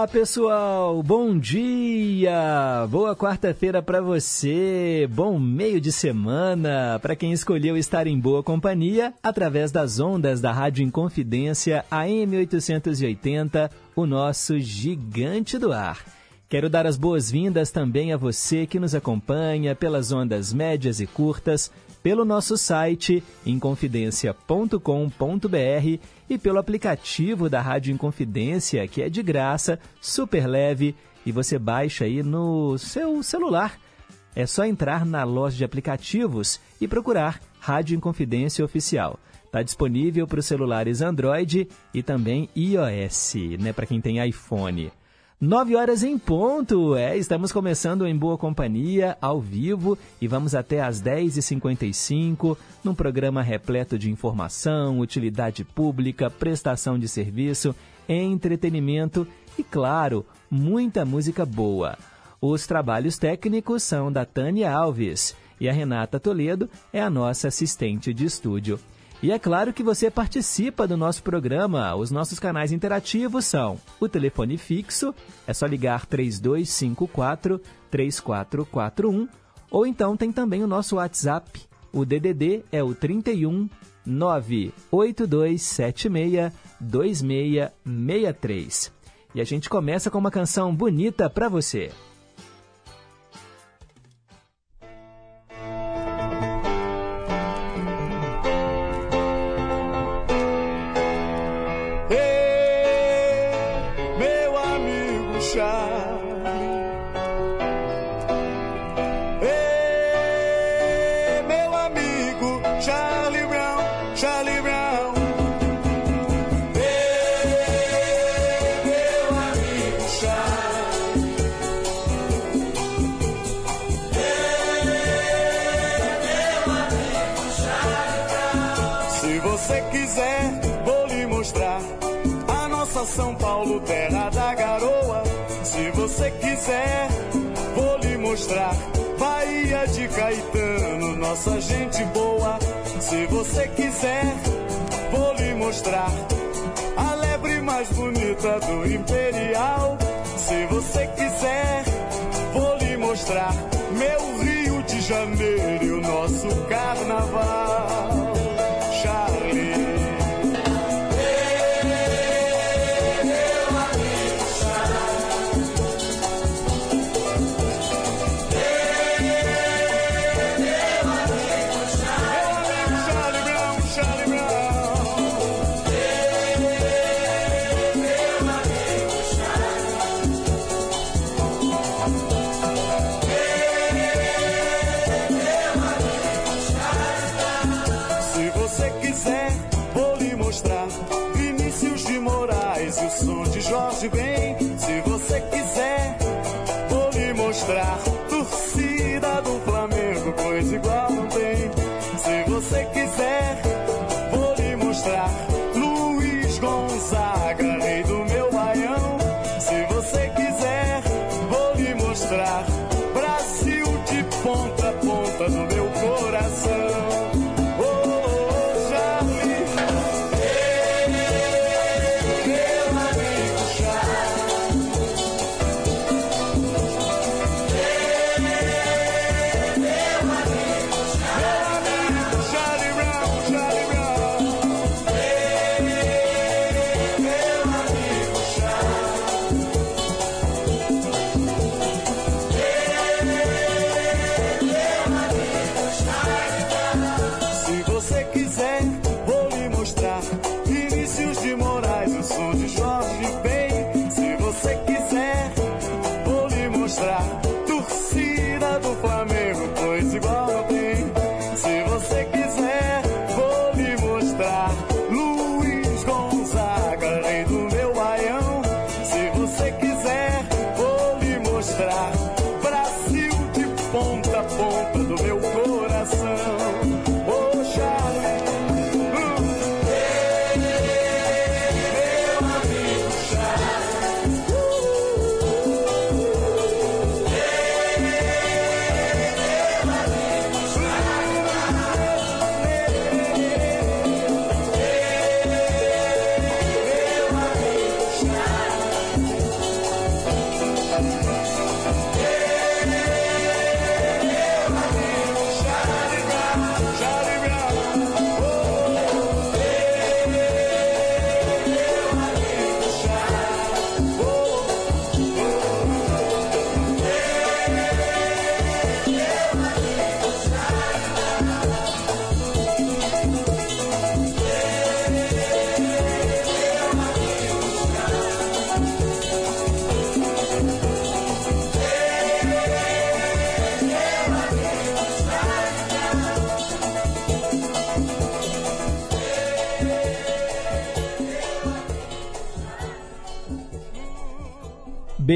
Diga lá, pessoal! Bom dia! Boa quarta-feira para você! Bom meio de semana para quem escolheu estar em boa companhia através das ondas da Rádio Inconfidência AM 880, o nosso gigante do ar. Quero dar as boas-vindas também a você que nos acompanha pelas ondas médias e curtas, pelo nosso site inconfidencia.com.br e pelo aplicativo da Rádio Inconfidência, que é de graça, super leve e você baixa aí no seu celular. É só entrar na loja de aplicativos e procurar Rádio Inconfidência Oficial. Está disponível para os celulares Android e também iOS, né, para quem tem iPhone. 9 horas em ponto. É, estamos começando em boa companhia, ao vivo, e vamos até às 10h55, num programa repleto de informação, utilidade pública, prestação de serviço, entretenimento e, claro, muita música boa. Os trabalhos técnicos são da Tânia Alves e a Renata Toledo é a nossa assistente de estúdio. E é claro que você participa do nosso programa. Os nossos canais interativos são o telefone fixo, é só ligar 3254 3441, ou então tem também o nosso WhatsApp. O DDD é o 31 98276 2663. E a gente começa com uma canção bonita para você. Nossa gente boa. Se você quiser, vou lhe mostrar. A lebre mais bonita do Imperial.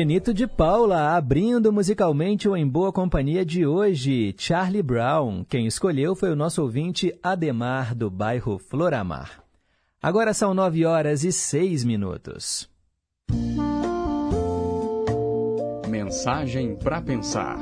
Benito de Paula abrindo musicalmente o Em Boa Companhia de hoje, Charlie Brown. Quem escolheu foi o nosso ouvinte Ademar, do bairro Floramar. Agora são nove horas e seis minutos. Mensagem para pensar.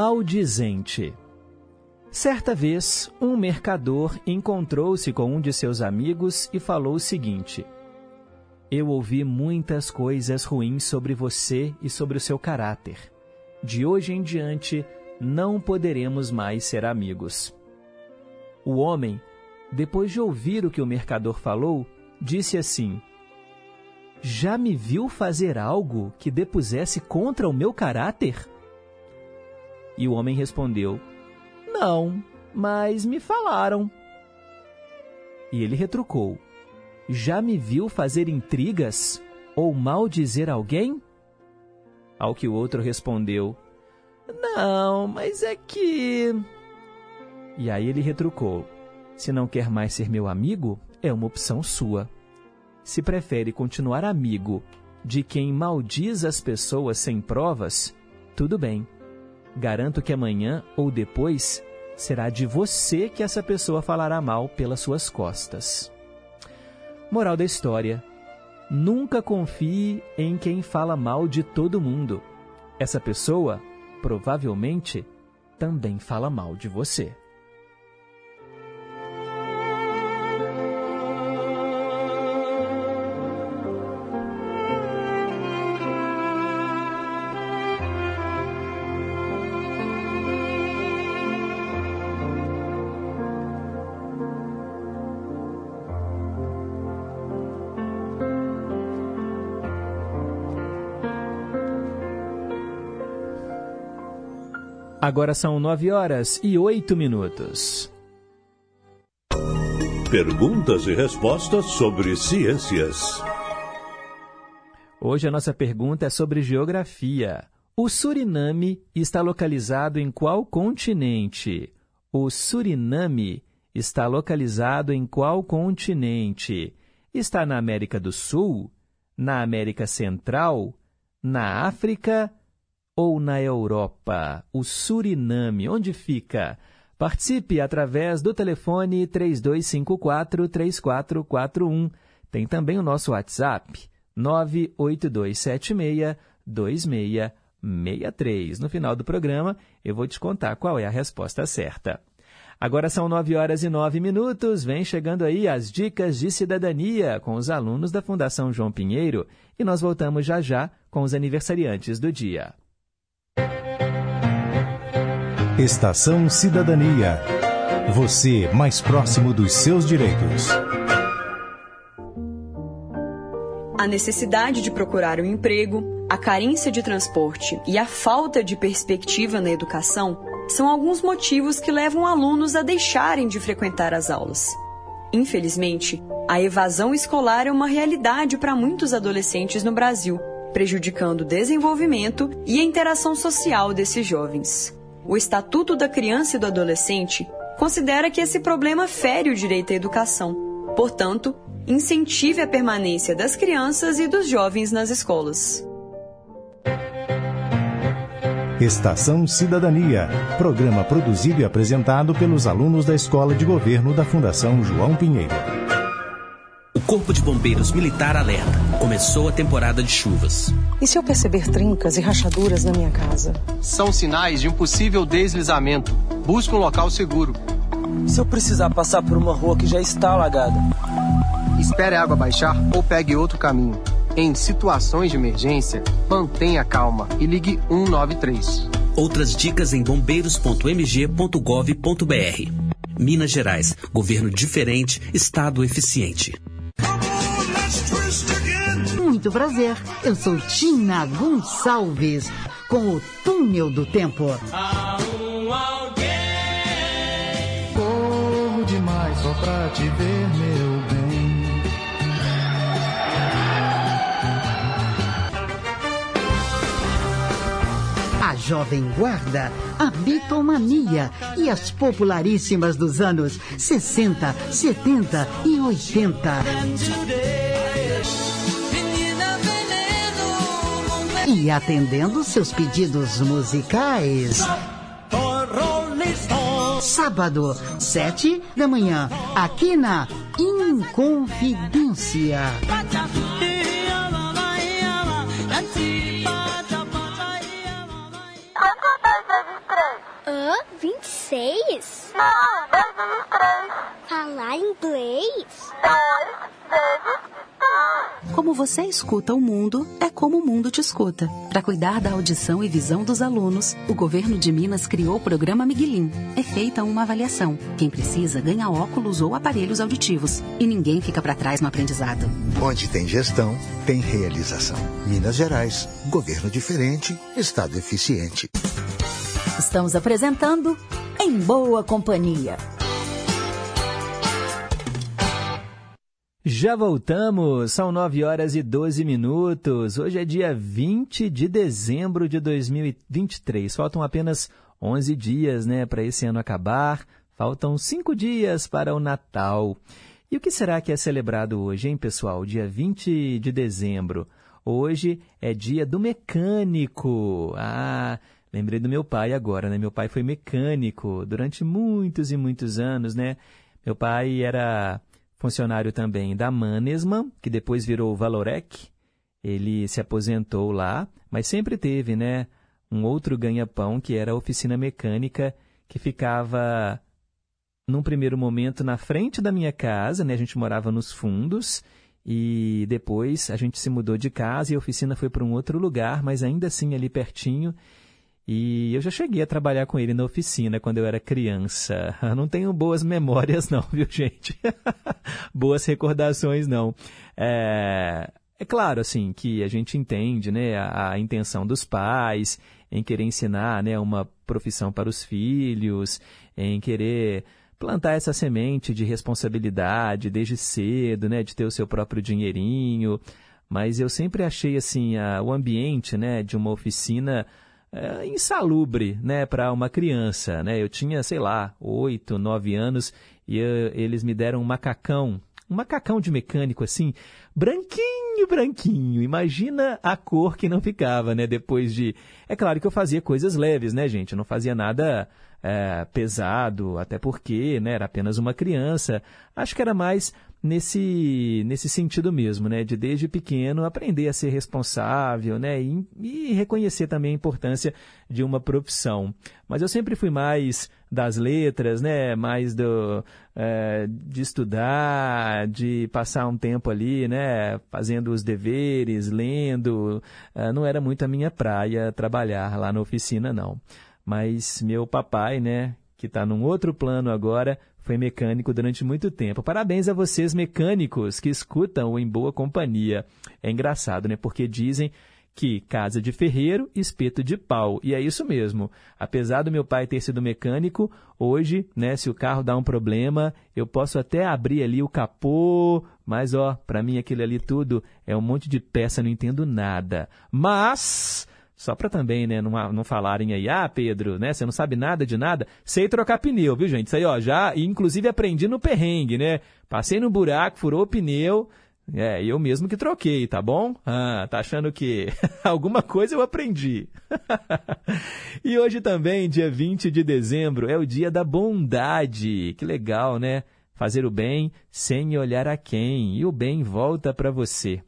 Maldizente. Certa vez, um mercador encontrou-se com um de seus amigos e falou o seguinte: Eu ouvi muitas coisas ruins sobre você e sobre o seu caráter. De hoje em diante, não poderemos mais ser amigos. O homem, depois de ouvir o que o mercador falou, disse assim: Já me viu fazer algo que depusesse contra o meu caráter? E o homem respondeu: Não, mas me falaram. E ele retrucou: Já me viu fazer intrigas ou mal dizer alguém? Ao que o outro respondeu: Não, mas é que. E aí ele retrucou: Se não quer mais ser meu amigo, é uma opção sua. Se prefere continuar amigo de quem maldiz as pessoas sem provas, tudo bem Garanto que amanhã ou depois será de você que essa pessoa falará mal pelas suas costas. Moral da história: nunca confie em quem fala mal de todo mundo. Essa pessoa, provavelmente, também fala mal de você. Agora são nove horas e oito minutos. Perguntas e respostas sobre ciências. Hoje a nossa pergunta é sobre geografia. O Suriname está localizado em qual continente? O Suriname está localizado em qual continente? Está na América do Sul? Na América Central? Na África? Ou na Europa? O Suriname, onde fica? Participe através do telefone 3254-3441. Tem também o nosso WhatsApp, 98276-2663. No final do programa, eu vou te contar qual é a resposta certa. Agora são 9 horas e 9 minutos. Vem chegando aí as dicas de cidadania com os alunos da Fundação João Pinheiro e nós voltamos já já com os aniversariantes do dia. Estação Cidadania. Você mais próximo dos seus direitos. A necessidade de procurar um emprego, a carência de transporte e a falta de perspectiva na educação são alguns motivos que levam alunos a deixarem de frequentar as aulas. Infelizmente, a evasão escolar é uma realidade para muitos adolescentes no Brasil, prejudicando o desenvolvimento e a interação social desses jovens o Estatuto da Criança e do Adolescente considera que esse problema fere o direito à educação. Portanto, incentive a permanência das crianças e dos jovens nas escolas. Estação Cidadania, programa produzido e apresentado pelos alunos da Escola de Governo da Fundação João Pinheiro. O Corpo de Bombeiros Militar alerta. Começou a temporada de chuvas. E se eu perceber trincas e rachaduras na minha casa? São sinais de um possível deslizamento. Busque um local seguro. Se eu precisar passar por uma rua que já está alagada? Espere a água baixar ou pegue outro caminho. Em situações de emergência, mantenha calma e ligue 193. Outras dicas em bombeiros.mg.gov.br. Minas Gerais. Governo diferente, Estado eficiente muito prazer. Eu sou Tina Gonçalves, com o Túnel do Tempo. Há um alguém. Corro demais só pra te ver, meu bem. A Jovem Guarda, a Bitomania e as popularíssimas dos anos 60, 70 e 80. E atendendo seus pedidos musicais. Sábado, sete da manhã, aqui na Inconfidência. Hã? 26? Não, 2 vezes 3. Falar inglês? 2 vezes 3. Como você escuta o mundo, é como o mundo te escuta. Para cuidar da audição e visão dos alunos, o governo de Minas criou o programa Miguelim. É feita uma avaliação. Quem precisa ganha óculos ou aparelhos auditivos. E ninguém fica para trás no aprendizado. Onde tem gestão, tem realização. Minas Gerais, governo diferente, estado eficiente. Estamos apresentando Em Boa Companhia. Já voltamos, são 9 horas e 12 minutos. Hoje é dia 20 de dezembro de 2023. Faltam apenas 11 dias né, para esse ano acabar. Faltam 5 dias para o Natal. E o que será que é celebrado hoje, hein, pessoal? Dia 20 de dezembro. Hoje é dia do mecânico. Ah, lembrei do meu pai agora, né? Meu pai foi mecânico durante muitos e muitos anos, né? Meu pai era funcionário também da Mannesmann, que depois virou Valorec. Ele se aposentou lá, mas sempre teve, né, um outro ganha-pão que era a oficina mecânica que ficava num primeiro momento na frente da minha casa, né? A gente morava nos fundos e depois a gente se mudou de casa e a oficina foi para um outro lugar, mas ainda assim ali pertinho. E eu já cheguei a trabalhar com ele na oficina quando eu era criança. Não tenho boas memórias, não, viu, gente? boas recordações, não. É, é claro, assim, que a gente entende né, a, a, intenção dos pais em querer ensinar né, uma profissão para os filhos, em querer plantar essa semente de responsabilidade desde cedo, né, de ter o seu próprio dinheirinho. Mas eu sempre achei, assim, a, o ambiente né, de uma oficina é, insalubre né, para uma criança. Né? Eu tinha, sei lá, oito, nove anos e eu, eles me deram um macacão, um macacão de mecânico assim, branquinho, branquinho. Imagina a cor que não ficava, né? Depois de. É claro que eu fazia coisas leves, né, gente? Eu não fazia nada é, pesado, até porque né, era apenas uma criança. Acho que era mais nesse, nesse sentido mesmo, né? De desde pequeno aprender a ser responsável, né? E, e, reconhecer também a importância de uma profissão. Mas eu sempre fui mais das letras, né? Mais do, é, de estudar, de passar um tempo ali, né? Fazendo os deveres, lendo. É, não era muito a minha praia trabalhar lá na oficina, não. Mas meu papai, né? Que está num outro plano agora, foi mecânico durante muito tempo. Parabéns a vocês, mecânicos, que escutam Em Boa Companhia. É engraçado, né? Porque dizem que casa de ferreiro, espeto de pau. E é isso mesmo. Apesar do meu pai ter sido mecânico, hoje, né, se o carro dá um problema, eu posso até abrir ali o capô, mas ó, para mim aquilo ali tudo é um monte de peça, não entendo nada. Mas só para também, né, não, não falarem aí, ah, Pedro, né, você não sabe nada de nada. Sei trocar pneu, viu, gente? Isso aí, ó, já, inclusive aprendi no perrengue, né? Passei no buraco, furou o pneu, é, eu mesmo que troquei, tá bom? Ah, tá achando que alguma coisa eu aprendi. e hoje também, dia 20 de dezembro, é o dia da bondade. Que legal, né? Fazer o bem sem olhar a quem, e o bem volta para você.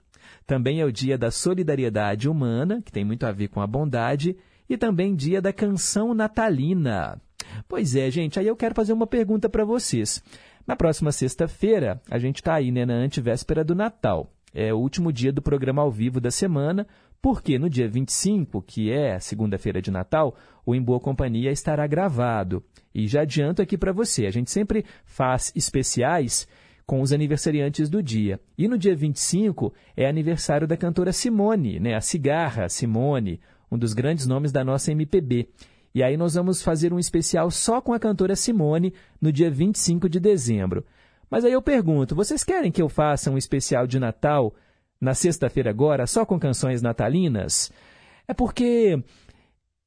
Também é o dia da solidariedade humana, que tem muito a ver com a bondade, e também dia da canção natalina. Pois é, gente, aí eu quero fazer uma pergunta para vocês. Na próxima sexta-feira, a gente está aí né, na antivéspera do Natal. É o último dia do programa ao vivo da semana, porque no dia 25, que é segunda-feira de Natal, o Em Boa Companhia estará gravado. E já adianto aqui para você, a gente sempre faz especiais com os aniversariantes do dia. E no dia 25 é aniversário da cantora Simone, né? a cigarra Simone, um dos grandes nomes da nossa MPB. E aí nós vamos fazer um especial só com a cantora Simone no dia 25 de dezembro. Mas aí eu pergunto, vocês querem que eu faça um especial de Natal na sexta-feira agora, só com canções natalinas? É porque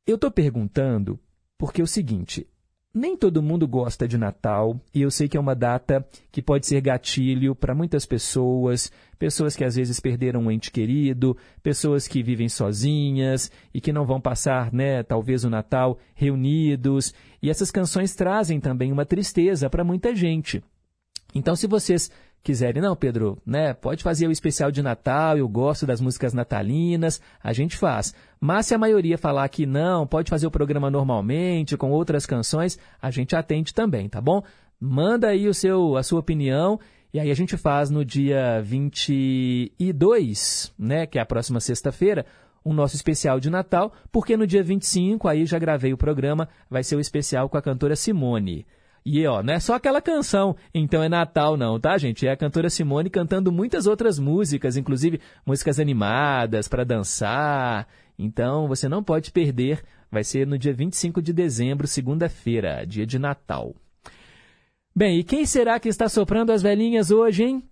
Eu estou perguntando porque é o seguinte: nem todo mundo gosta de Natal e eu sei que é uma data que pode ser gatilho para muitas pessoas, pessoas que às vezes perderam um ente querido, pessoas que vivem sozinhas e que não vão passar, né, talvez o Natal reunidos. E essas canções trazem também uma tristeza para muita gente. Então, se vocês quiserem, não, Pedro, né, pode fazer o especial de Natal, eu gosto das músicas natalinas, a gente faz. Mas se a maioria falar que não, pode fazer o programa normalmente, com outras canções, a gente atende também, tá bom? Manda aí o seu, a sua opinião e aí a gente faz no dia 22, né, que é a próxima sexta-feira, o nosso especial de Natal, porque no dia 25, aí já gravei o programa, vai ser o especial com a cantora Simone. E ó, não é só aquela canção, então é Natal não, tá, gente? É a cantora Simone cantando muitas outras músicas, inclusive músicas animadas para dançar. Então você não pode perder, vai ser no dia 25 de dezembro, segunda-feira, dia de Natal. Bem, e quem será que está soprando as velhinhas hoje, hein?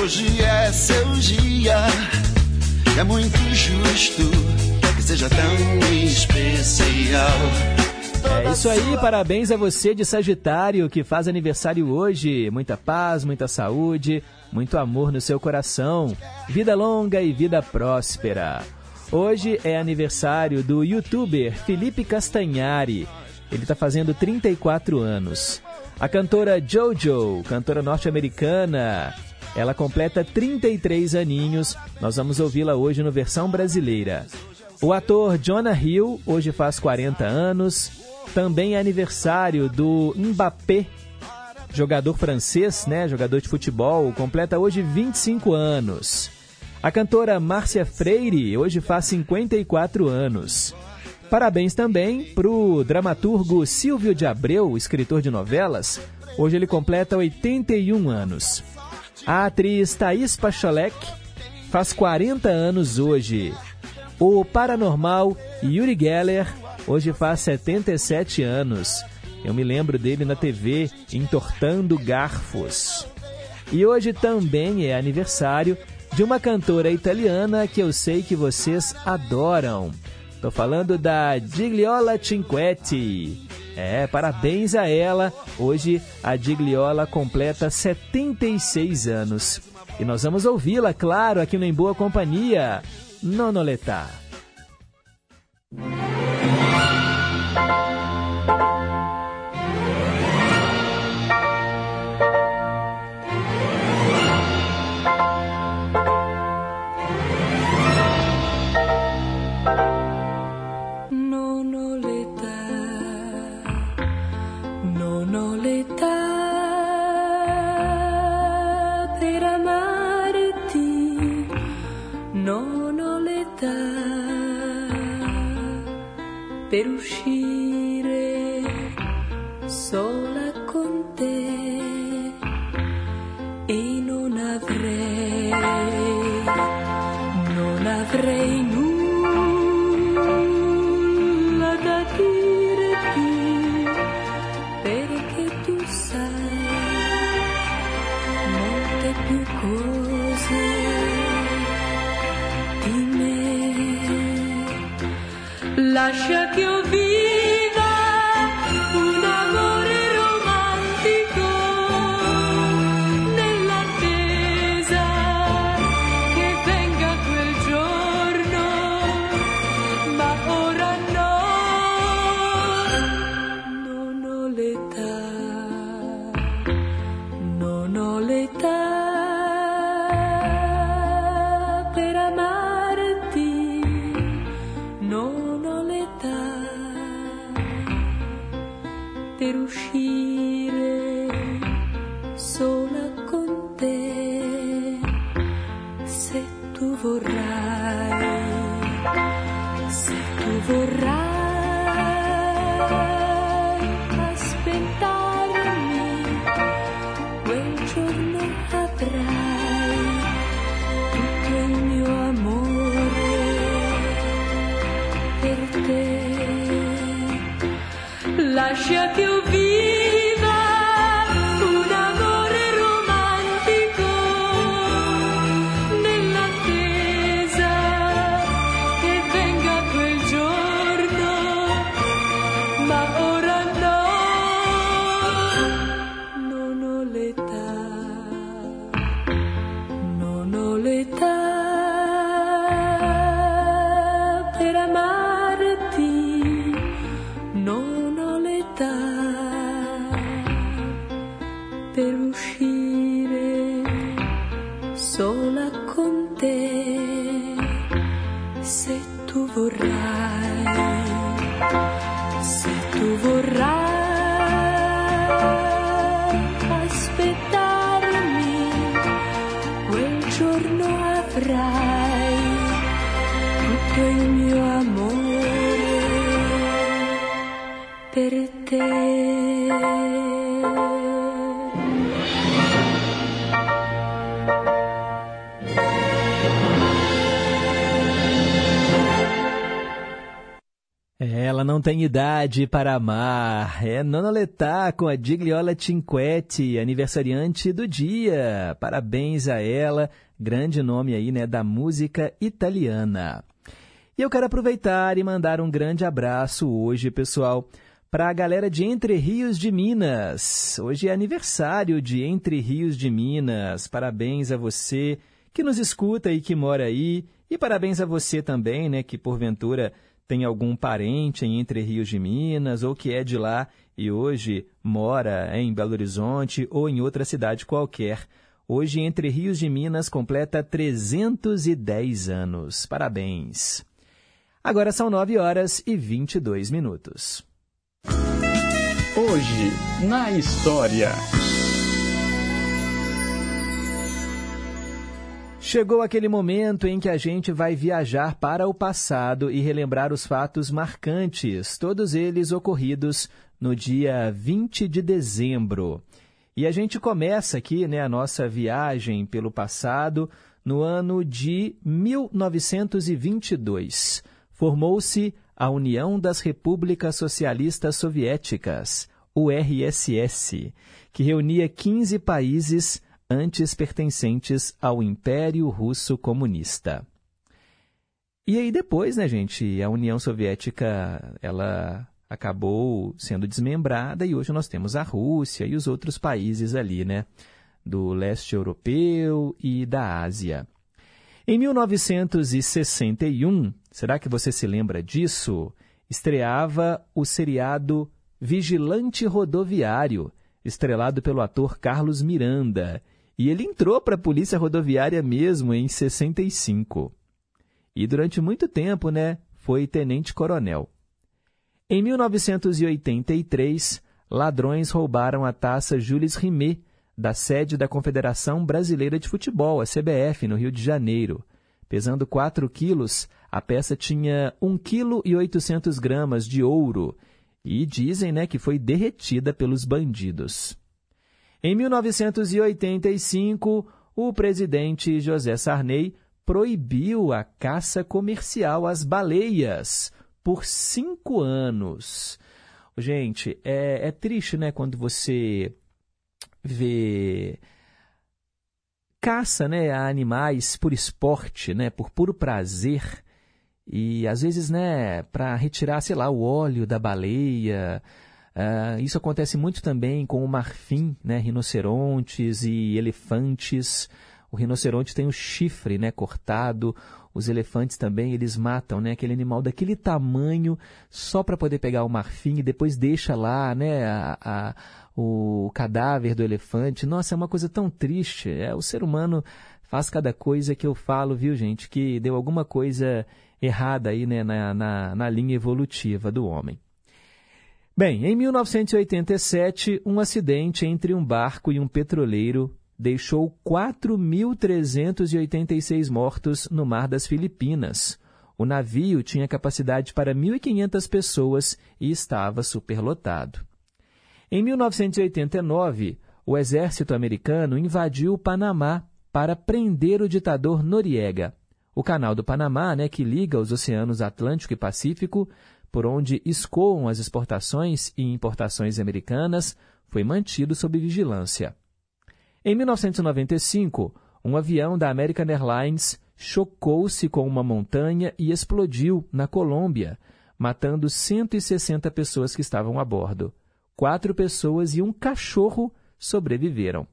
Hoje é seu dia, é muito justo que seja tão especial. É isso aí, parabéns a você de Sagitário que faz aniversário hoje. Muita paz, muita saúde, muito amor no seu coração. Vida longa e vida próspera. Hoje é aniversário do youtuber Felipe Castanhari. Ele está fazendo 34 anos. A cantora Jojo, cantora norte-americana, ela completa 33 aninhos. Nós vamos ouvi-la hoje no versão brasileira. O ator Jonah Hill hoje faz 40 anos. Também é aniversário do Mbappé, jogador francês, né, jogador de futebol, completa hoje 25 anos. A cantora Márcia Freire hoje faz 54 anos. Parabéns também para o dramaturgo Silvio de Abreu, escritor de novelas. Hoje ele completa 81 anos. A atriz Thaís Pacholek faz 40 anos hoje. O paranormal Yuri Geller hoje faz 77 anos. Eu me lembro dele na TV entortando garfos. E hoje também é aniversário de uma cantora italiana que eu sei que vocês adoram. Estou falando da Gigliola Cinquetti. É, parabéns a ela. Hoje a Gigliola completa 76 anos. E nós vamos ouvi-la, claro, aqui no Em Boa Companhia. Non ho l'età. Per uscire se tu vorrai, se tu vorrai aspettarmi, quel giorno avrai tutto il mio amore per te. Ela não tem idade para amar. É Nona Letá com a Digliola Cinquetti, aniversariante do dia. Parabéns a ela, grande nome aí, né, da música italiana. E eu quero aproveitar e mandar um grande abraço hoje, pessoal, para a galera de Entre Rios de Minas. Hoje é aniversário de Entre Rios de Minas. Parabéns a você que nos escuta e que mora aí. E parabéns a você também, né, que porventura tem algum parente em Entre Rios de Minas ou que é de lá e hoje mora em Belo Horizonte ou em outra cidade qualquer. Hoje, Entre Rios de Minas completa 310 anos. Parabéns! Agora são 9 horas e 22 minutos. Hoje, na história. Chegou aquele momento em que a gente vai viajar para o passado e relembrar os fatos marcantes, todos eles ocorridos no dia 20 de dezembro. E a gente começa aqui né, a nossa viagem pelo passado no ano de 1922. Formou-se a União das Repúblicas Socialistas Soviéticas, URSS, que reunia 15 países antes pertencentes ao Império Russo Comunista. E aí depois, né, gente, a União Soviética, ela acabou sendo desmembrada e hoje nós temos a Rússia e os outros países ali, né, do leste europeu e da Ásia. Em 1961, será que você se lembra disso? Estreava o seriado Vigilante Rodoviário, estrelado pelo ator Carlos Miranda, e ele entrou para a Polícia Rodoviária mesmo em 65. E durante muito tempo, né, foi tenente-coronel. Em 1983, ladrões roubaram a taça Jules Rimet, da sede da Confederação Brasileira de Futebol, a CBF, no Rio de Janeiro. Pesando 4 quilos, a peça tinha 1 kg e 800 gramas de ouro e dizem né, que foi derretida pelos bandidos. Em 1985, o presidente José Sarney proibiu a caça comercial às baleias por cinco anos. Gente, é, é triste, né, quando você vê caça, né, a animais por esporte, né, por puro prazer e às vezes, né, para retirar, sei lá, o óleo da baleia, Uh, isso acontece muito também com o marfim, né, rinocerontes e elefantes. O rinoceronte tem o chifre né, cortado, os elefantes também, eles matam né, aquele animal daquele tamanho só para poder pegar o marfim e depois deixa lá né, a, a, o cadáver do elefante. Nossa, é uma coisa tão triste. É, o ser humano faz cada coisa que eu falo, viu, gente, que deu alguma coisa errada aí né, na, na, na linha evolutiva do homem. Bem, em 1987, um acidente entre um barco e um petroleiro deixou 4.386 mortos no mar das Filipinas. O navio tinha capacidade para 1.500 pessoas e estava superlotado. Em 1989, o exército americano invadiu o Panamá para prender o ditador Noriega. O canal do Panamá, né, que liga os oceanos Atlântico e Pacífico, por onde escoam as exportações e importações americanas, foi mantido sob vigilância. Em 1995, um avião da American Airlines chocou-se com uma montanha e explodiu na Colômbia, matando 160 pessoas que estavam a bordo. Quatro pessoas e um cachorro sobreviveram.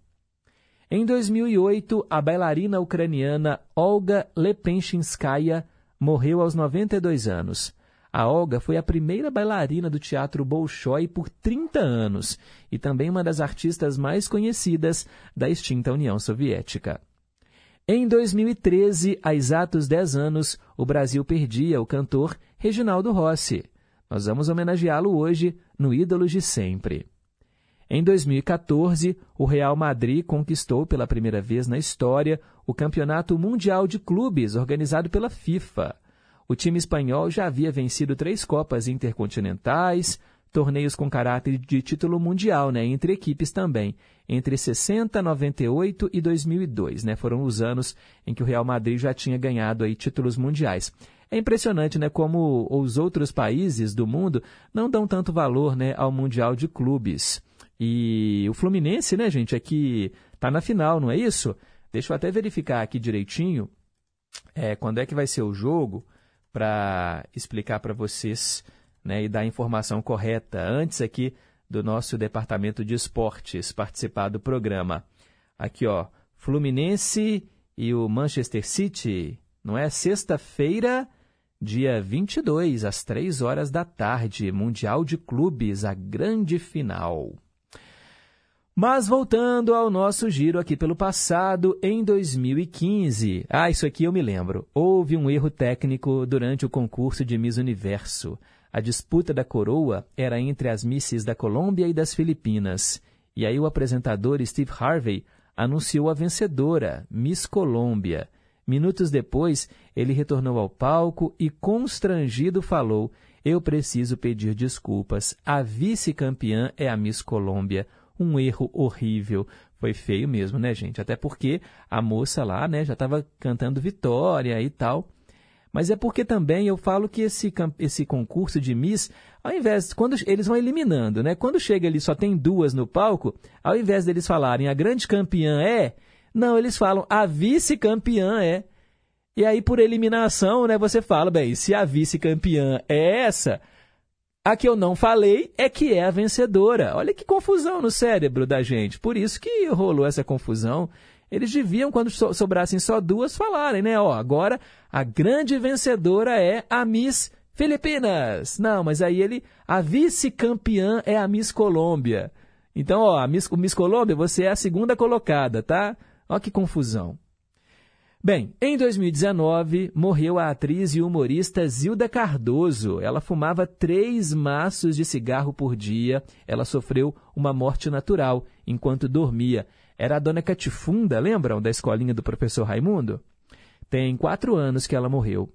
Em 2008, a bailarina ucraniana Olga Lepenchinskaya morreu aos 92 anos. A Olga foi a primeira bailarina do teatro Bolshoi por 30 anos e também uma das artistas mais conhecidas da extinta União Soviética. Em 2013, há exatos 10 anos, o Brasil perdia o cantor Reginaldo Rossi. Nós vamos homenageá-lo hoje no Ídolos de Sempre. Em 2014, o Real Madrid conquistou pela primeira vez na história o Campeonato Mundial de Clubes organizado pela FIFA. O time espanhol já havia vencido três Copas Intercontinentais, torneios com caráter de título mundial, né, entre equipes também, entre 60, 98 e 2002, né, foram os anos em que o Real Madrid já tinha ganhado aí títulos mundiais. É impressionante, né, como os outros países do mundo não dão tanto valor, né, ao Mundial de Clubes. E o Fluminense, né, gente, aqui está na final, não é isso? Deixa eu até verificar aqui direitinho é, quando é que vai ser o jogo para explicar para vocês né, e dar a informação correta antes aqui do nosso departamento de esportes participar do programa. Aqui, ó, Fluminense e o Manchester City, não é? Sexta-feira, dia 22, às 3 horas da tarde, Mundial de Clubes, a grande final. Mas voltando ao nosso giro aqui pelo passado, em 2015. Ah, isso aqui eu me lembro. Houve um erro técnico durante o concurso de Miss Universo. A disputa da coroa era entre as Misses da Colômbia e das Filipinas. E aí o apresentador Steve Harvey anunciou a vencedora, Miss Colômbia. Minutos depois, ele retornou ao palco e, constrangido, falou: Eu preciso pedir desculpas. A vice-campeã é a Miss Colômbia um erro horrível. Foi feio mesmo, né, gente? Até porque a moça lá, né, já estava cantando vitória e tal. Mas é porque também eu falo que esse, esse concurso de Miss, ao invés, quando eles vão eliminando, né? Quando chega ali só tem duas no palco, ao invés deles falarem a grande campeã é, não, eles falam a vice-campeã é. E aí, por eliminação, né, você fala, bem, se a vice-campeã é essa, a que eu não falei é que é a vencedora. Olha que confusão no cérebro da gente. Por isso que rolou essa confusão. Eles deviam, quando sobrassem só duas, falarem, né? Ó, agora a grande vencedora é a Miss Filipinas. Não, mas aí ele, a vice-campeã é a Miss Colômbia. Então, ó, a Miss, Miss Colômbia, você é a segunda colocada, tá? Ó que confusão. Bem, em 2019 morreu a atriz e humorista Zilda Cardoso. Ela fumava três maços de cigarro por dia. Ela sofreu uma morte natural enquanto dormia. Era a dona Catifunda, lembram da escolinha do professor Raimundo? Tem quatro anos que ela morreu.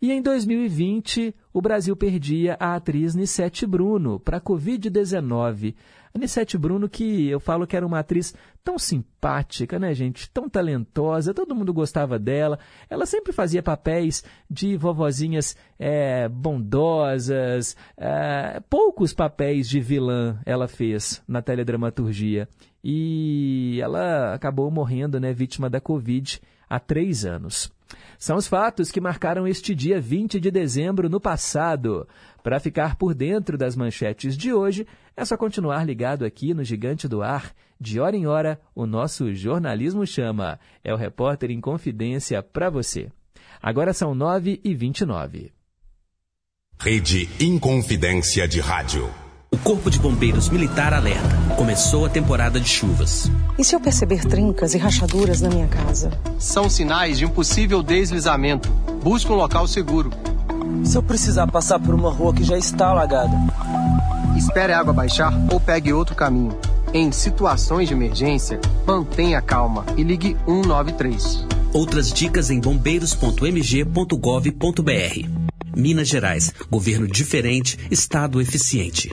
E em 2020, o Brasil perdia a atriz Nissete Bruno para a Covid-19. Anissete Bruno, que eu falo que era uma atriz tão simpática, né, gente? Tão talentosa, todo mundo gostava dela. Ela sempre fazia papéis de vovozinhas é, bondosas. É, poucos papéis de vilã ela fez na teledramaturgia. E ela acabou morrendo, né, vítima da Covid há três anos. São os fatos que marcaram este dia 20 de dezembro no passado. Para ficar por dentro das manchetes de hoje, é só continuar ligado aqui no Gigante do Ar. De hora em hora, o nosso jornalismo chama. É o repórter em confidência para você. Agora são 9 e 29 Rede Inconfidência de Rádio. O Corpo de Bombeiros Militar alerta. Começou a temporada de chuvas. E se eu perceber trincas e rachaduras na minha casa? São sinais de um possível deslizamento. Busque um local seguro. Se eu precisar passar por uma rua que já está alagada? Espere a água baixar ou pegue outro caminho. Em situações de emergência, mantenha calma e ligue 193. Outras dicas em bombeiros.mg.gov.br. Minas Gerais. Governo diferente, Estado eficiente.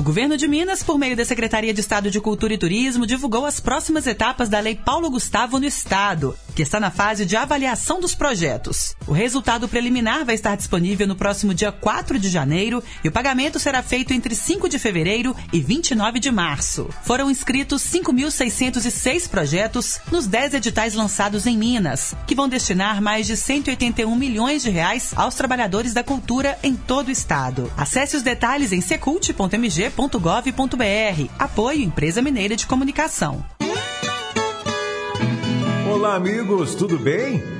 O governo de Minas, por meio da Secretaria de Estado de Cultura e Turismo, divulgou as próximas etapas da Lei Paulo Gustavo no Estado. que está na fase de avaliação dos projetos. O resultado preliminar vai estar disponível no próximo dia 4 de janeiro e o pagamento será feito entre 5 de fevereiro e 29 de março. Foram inscritos 5.606 projetos nos 10 editais lançados em Minas, que vão destinar mais de 181 milhões de reais aos trabalhadores da cultura em todo o estado. Acesse os detalhes em secult.mg.gov.br. Apoio Empresa Mineira de Comunicação. Olá, amigos, tudo bem?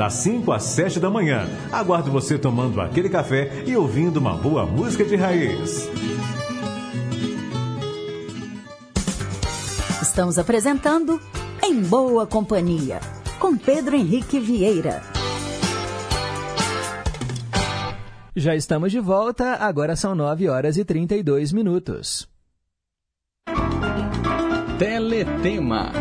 das 5 às 7 da manhã. Aguardo você tomando aquele café e ouvindo uma boa música de raiz. Estamos apresentando Em Boa Companhia, com Pedro Henrique Vieira. Já estamos de volta, agora são 9 horas e 32 minutos. Teletema.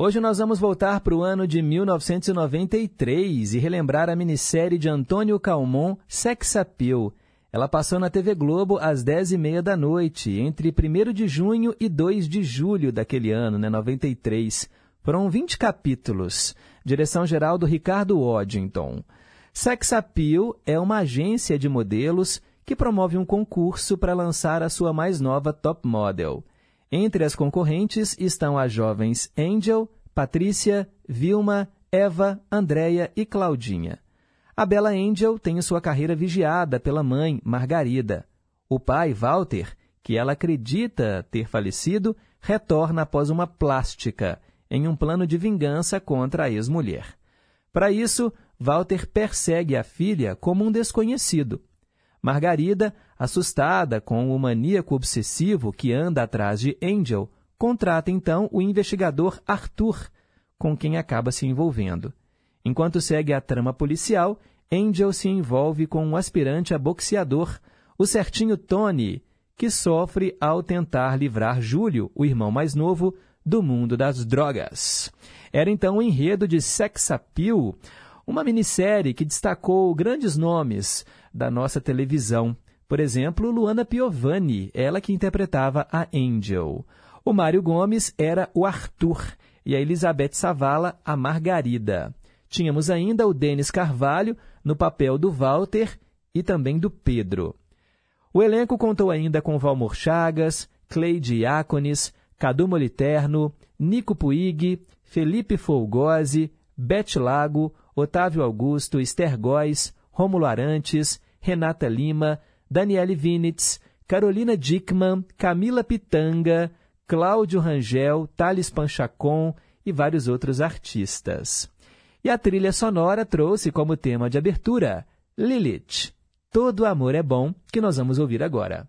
Hoje nós vamos voltar para o ano de 1993 e relembrar a minissérie de Antônio Calmon, Sex Appeal. Ela passou na TV Globo às 10h30 da noite, entre 1 de junho e 2 de julho daquele ano, né, 93. Foram 20 capítulos. Direção-geral do Ricardo Waddington. Sex Appeal é uma agência de modelos que promove um concurso para lançar a sua mais nova top model. Entre as concorrentes estão as jovens Angel, Patrícia, Vilma, Eva, Andréia e Claudinha. A bela Angel tem sua carreira vigiada pela mãe, Margarida. O pai, Walter, que ela acredita ter falecido, retorna após uma plástica, em um plano de vingança contra a ex-mulher. Para isso, Walter persegue a filha como um desconhecido. Margarida, assustada com o maníaco obsessivo que anda atrás de Angel, contrata então o investigador Arthur, com quem acaba se envolvendo. Enquanto segue a trama policial, Angel se envolve com um aspirante a boxeador, o certinho Tony, que sofre ao tentar livrar Júlio, o irmão mais novo, do mundo das drogas. Era então o enredo de Sex Appeal, uma minissérie que destacou grandes nomes da nossa televisão. Por exemplo, Luana Piovani, ela que interpretava a Angel. O Mário Gomes era o Arthur e a Elizabeth Savala a Margarida. Tínhamos ainda o Denis Carvalho no papel do Walter e também do Pedro. O elenco contou ainda com Valmor Chagas, Cleide Iacones, Cadu Moliterno, Nico Puig, Felipe Folgose, Beth Lago, Otávio Augusto, Esther Góes, Rômulo Arantes, Renata Lima, Daniele Vinitz, Carolina Dickman, Camila Pitanga, Cláudio Rangel, Thales Panchacon e vários outros artistas. E a trilha sonora trouxe como tema de abertura Lilith. Todo amor é bom, que nós vamos ouvir agora.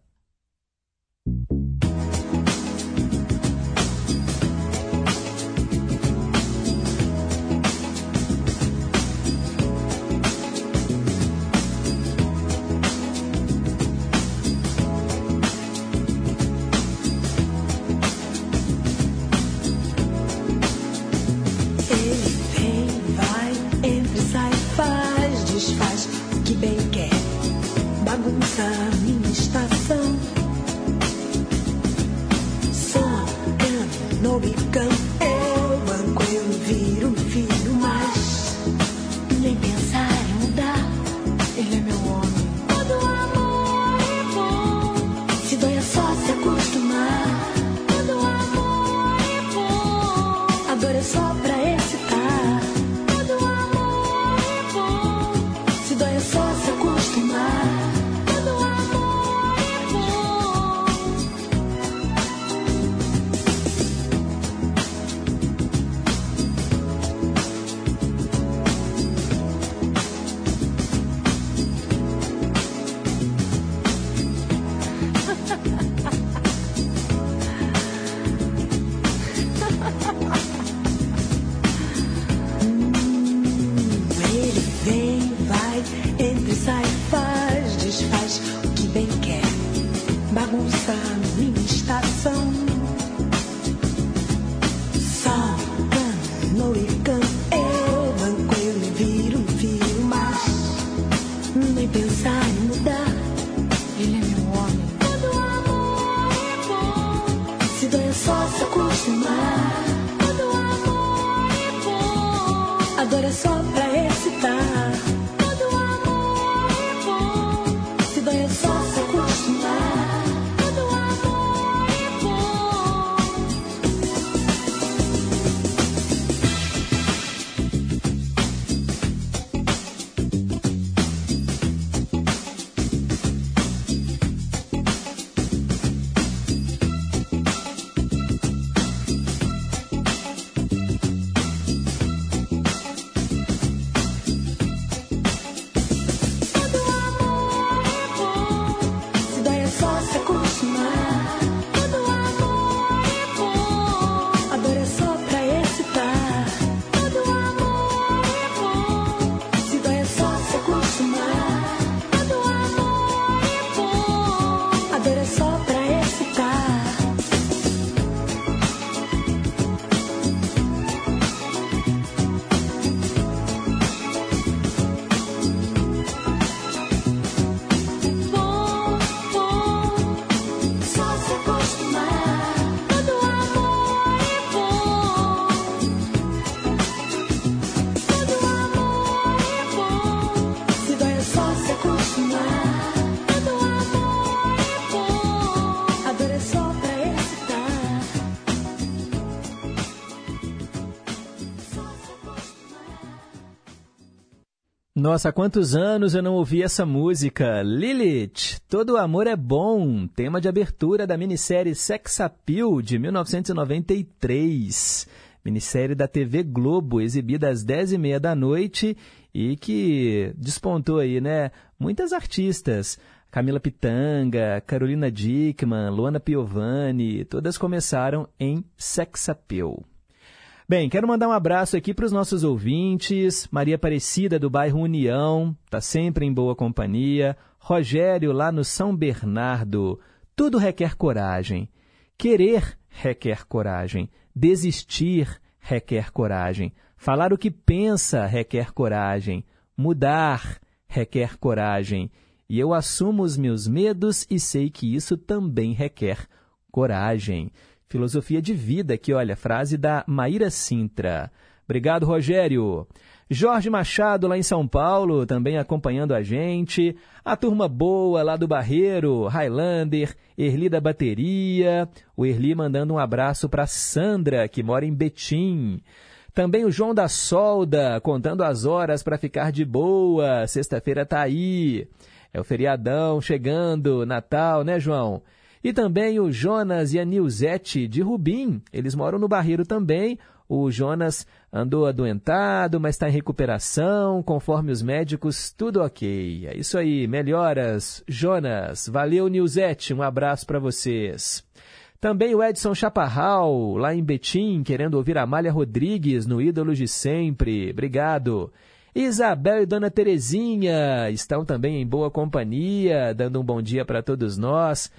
É e cão. Eu banco, eu viro. Nossa, há quantos anos eu não ouvi essa música? Lilith, Todo Amor é Bom, tema de abertura da minissérie Sex Appeal de 1993. Minissérie da TV Globo, exibida às 10h30 da noite e que despontou aí, né? Muitas artistas. Camila Pitanga, Carolina Dickman, Luana Piovani, todas começaram em Sex Appeal. Bem, quero mandar um abraço aqui para os nossos ouvintes. Maria Aparecida, do bairro União, está sempre em boa companhia. Rogério, lá no São Bernardo. Tudo requer coragem. Querer requer coragem. Desistir requer coragem. Falar o que pensa requer coragem. Mudar requer coragem. E eu assumo os meus medos e sei que isso também requer coragem. Filosofia de vida aqui, olha, frase da Maíra Sintra. Obrigado, Rogério. Jorge Machado, lá em São Paulo, também acompanhando a gente. A turma boa lá do Barreiro, Highlander, Erli da Bateria. O Erli mandando um abraço para Sandra, que mora em Betim. Também o João da Solda, contando as horas para ficar de boa. Sexta-feira tá aí. É o feriadão chegando, Natal, né, João? E também o Jonas e a Nilzete de Rubim. Eles moram no Barreiro também. O Jonas andou adoentado, mas está em recuperação. Conforme os médicos, tudo ok. É isso aí. Melhoras, Jonas. Valeu, Nilzete. Um abraço para vocês. Também o Edson Chaparral, lá em Betim, querendo ouvir a Amália Rodrigues no Ídolos de Sempre. Obrigado. Isabel e Dona Terezinha estão também em boa companhia, dando um bom dia para todos nós.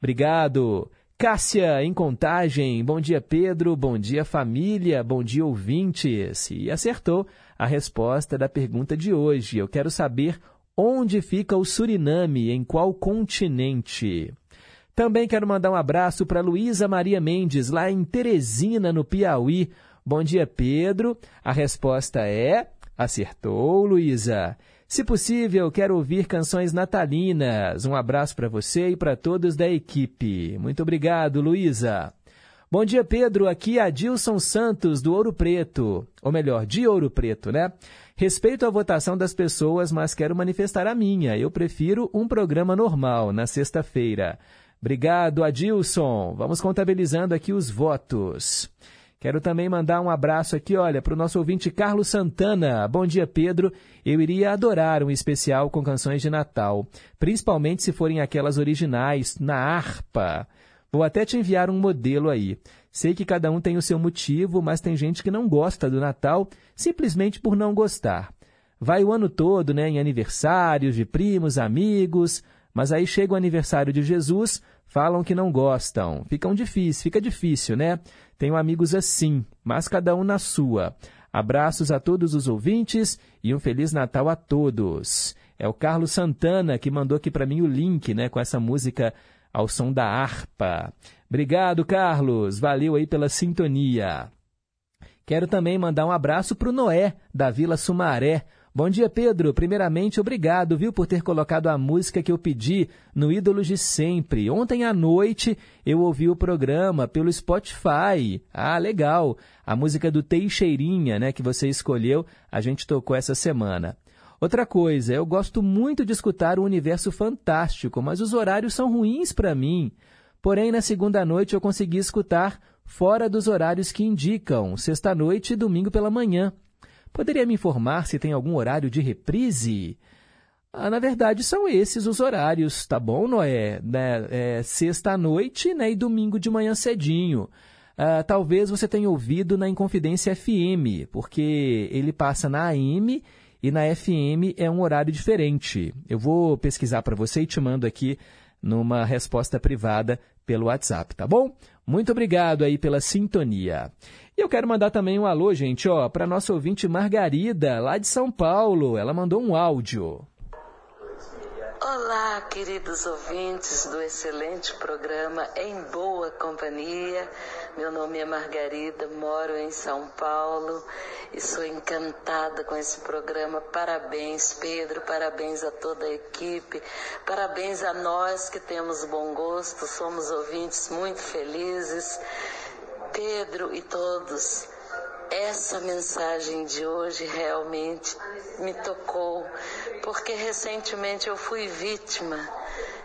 Obrigado. Cássia, em contagem. Bom dia, Pedro. Bom dia, família. Bom dia, ouvintes. E acertou a resposta da pergunta de hoje. Eu quero saber onde fica o Suriname, em qual continente. Também quero mandar um abraço para Luísa Maria Mendes, lá em Teresina, no Piauí. Bom dia, Pedro. A resposta é: acertou, Luísa. Se possível, quero ouvir canções natalinas. Um abraço para você e para todos da equipe. Muito obrigado, Luísa. Bom dia, Pedro. Aqui é Adilson Santos, do Ouro Preto. Ou melhor, de Ouro Preto, né? Respeito a votação das pessoas, mas quero manifestar a minha. Eu prefiro um programa normal, na sexta-feira. Obrigado, Adilson. Vamos contabilizando aqui os votos. Quero também mandar um abraço aqui, olha, para o nosso ouvinte Carlos Santana. Bom dia, Pedro. Eu iria adorar um especial com canções de Natal, principalmente se forem aquelas originais, na harpa. Vou até te enviar um modelo aí. Sei que cada um tem o seu motivo, mas tem gente que não gosta do Natal simplesmente por não gostar. Vai o ano todo, né, em aniversários de primos, amigos, mas aí chega o aniversário de Jesus, falam que não gostam. Fica um difícil, fica difícil, né? Tenho amigos assim, mas cada um na sua. Abraços a todos os ouvintes e um Feliz Natal a todos. É o Carlos Santana que mandou aqui para mim o link né, com essa música ao som da harpa. Obrigado, Carlos. Valeu aí pela sintonia. Quero também mandar um abraço para o Noé, da Vila Sumaré. Bom dia, Pedro. Primeiramente, obrigado, viu, por ter colocado a música que eu pedi no Ídolos de Sempre. Ontem à noite eu ouvi o programa pelo Spotify. Ah, legal. A música do Teixeirinha, né, que você escolheu, a gente tocou essa semana. Outra coisa, eu gosto muito de escutar o Universo Fantástico, mas os horários são ruins para mim. Porém, na segunda noite eu consegui escutar fora dos horários que indicam, sexta-noite e domingo pela manhã. Poderia me informar se tem algum horário de reprise? Ah, na verdade, são esses os horários, tá bom, Noé? Né? É, Sexta-noite né, e domingo de manhã cedinho. Ah, talvez você tenha ouvido na Inconfidência FM, porque ele passa na AM e na FM é um horário diferente. Eu vou pesquisar para você e te mando aqui numa resposta privada pelo WhatsApp, tá bom? Muito obrigado aí pela sintonia. E eu quero mandar também um alô, gente, ó, para nossa ouvinte Margarida, lá de São Paulo. Ela mandou um áudio. Olá, queridos ouvintes do excelente programa Em Boa Companhia. Meu nome é Margarida, moro em São Paulo e sou encantada com esse programa. Parabéns, Pedro, parabéns a toda a equipe, parabéns a nós que temos bom gosto, somos ouvintes muito felizes. Pedro e todos, essa mensagem de hoje realmente me tocou, porque recentemente eu fui vítima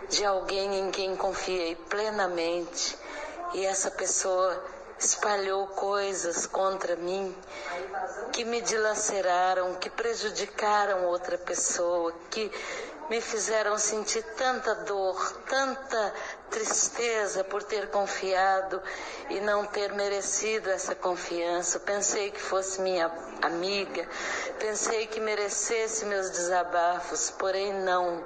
de alguém em quem confiei plenamente e essa pessoa espalhou coisas contra mim que me dilaceraram, que prejudicaram outra pessoa, que me fizeram sentir tanta dor, tanta tristeza por ter confiado e não ter merecido essa confiança. Pensei que fosse minha amiga, pensei que merecesse meus desabafos, porém não.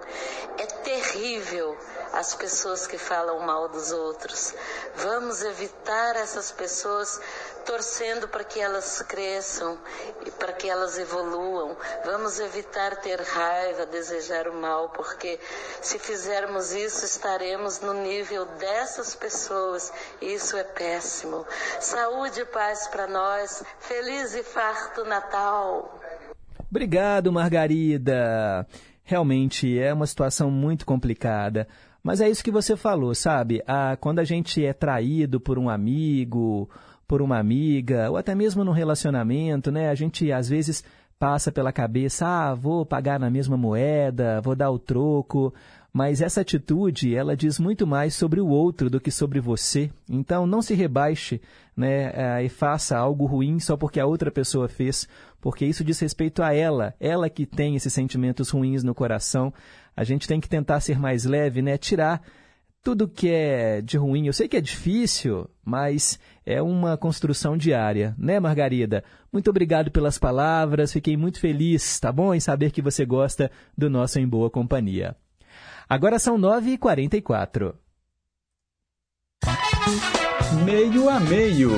É terrível as pessoas que falam mal dos outros. Vamos evitar essas pessoas torcendo para que elas cresçam e para que elas evoluam. Vamos evitar ter raiva, desejar o mal, porque se fizermos isso, estaremos no nível dessas pessoas isso é péssimo. Saúde e paz para nós. Feliz e farto Natal. Obrigado, Margarida. Realmente é uma situação muito complicada. Mas é isso que você falou, sabe? Ah, quando a gente é traído por um amigo, por uma amiga, ou até mesmo num relacionamento, né? A gente às vezes passa pela cabeça, ah, vou pagar na mesma moeda, vou dar o troco, mas essa atitude, ela diz muito mais sobre o outro do que sobre você. Então, não se rebaixe né, e faça algo ruim só porque a outra pessoa fez, porque isso diz respeito a ela, ela que tem esses sentimentos ruins no coração. A gente tem que tentar ser mais leve, né, tirar tudo que é de ruim. Eu sei que é difícil, mas é uma construção diária, né, Margarida? Muito obrigado pelas palavras, fiquei muito feliz, tá bom, em saber que você gosta do nosso Em Boa Companhia. Agora são 9h44. Meio a meio.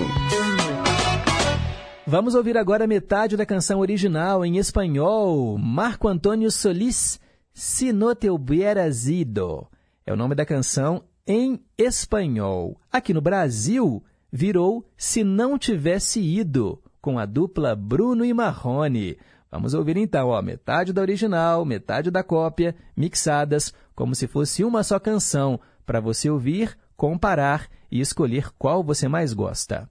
Vamos ouvir agora metade da canção original em espanhol. Marco Antônio Solis, Si no te hubieras ido. É o nome da canção em espanhol. Aqui no Brasil, virou Se Não Tivesse Ido, com a dupla Bruno e Marrone. Vamos ouvir então, ó, metade da original, metade da cópia, mixadas, como se fosse uma só canção, para você ouvir, comparar e escolher qual você mais gosta.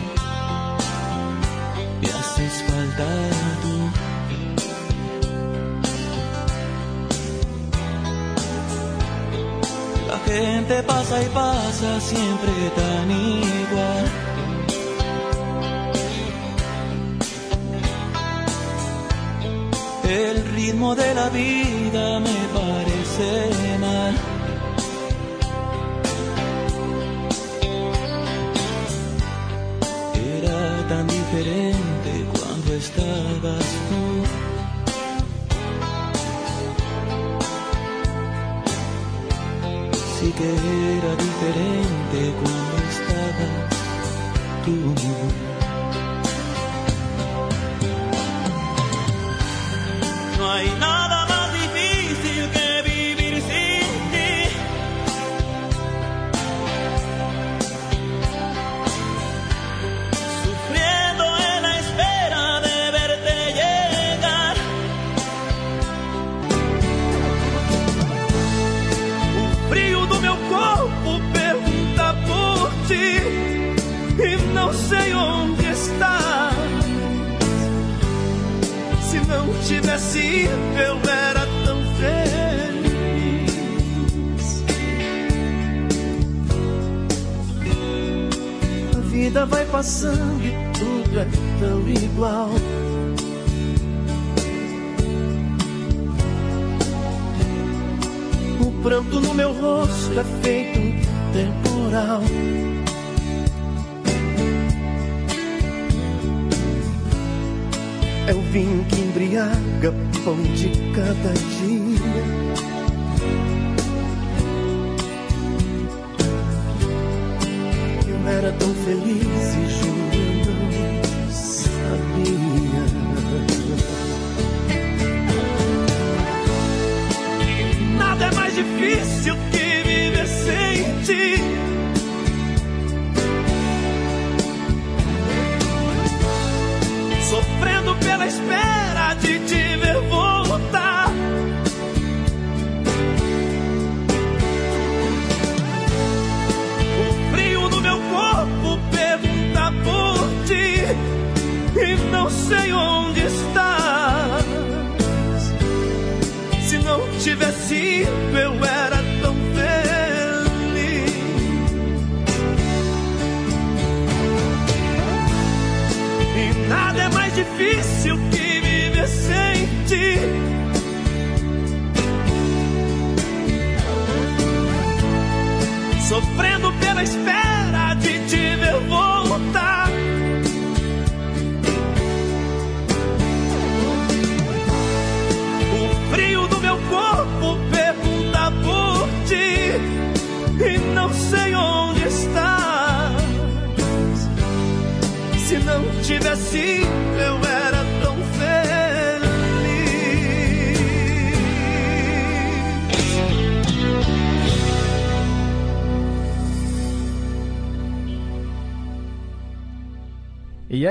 La gente pasa y pasa siempre tan igual. El ritmo de la vida me parece mal. Estabas tú. Sí que era diferente cuando estabas tú.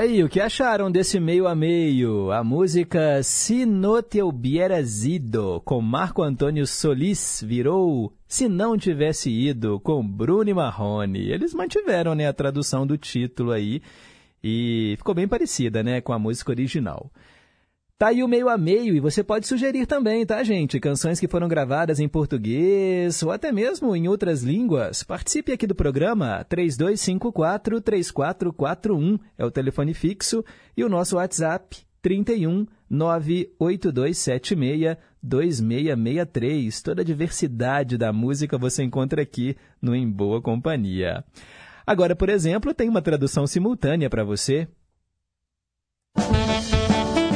Aí, o que acharam desse meio a meio? A música Se No Te Hubieras Ido, com Marco Antônio Solis, virou Se Não Tivesse Ido, com Bruno Marrone. Eles mantiveram né, a tradução do título aí e ficou bem parecida né, com a música original. Tá aí o meio a meio e você pode sugerir também, tá, gente? Canções que foram gravadas em português ou até mesmo em outras línguas. Participe aqui do programa 3254-3441 é o telefone fixo e o nosso WhatsApp 31 98276 2663. Toda a diversidade da música você encontra aqui no Em Boa Companhia. Agora, por exemplo, tem uma tradução simultânea para você.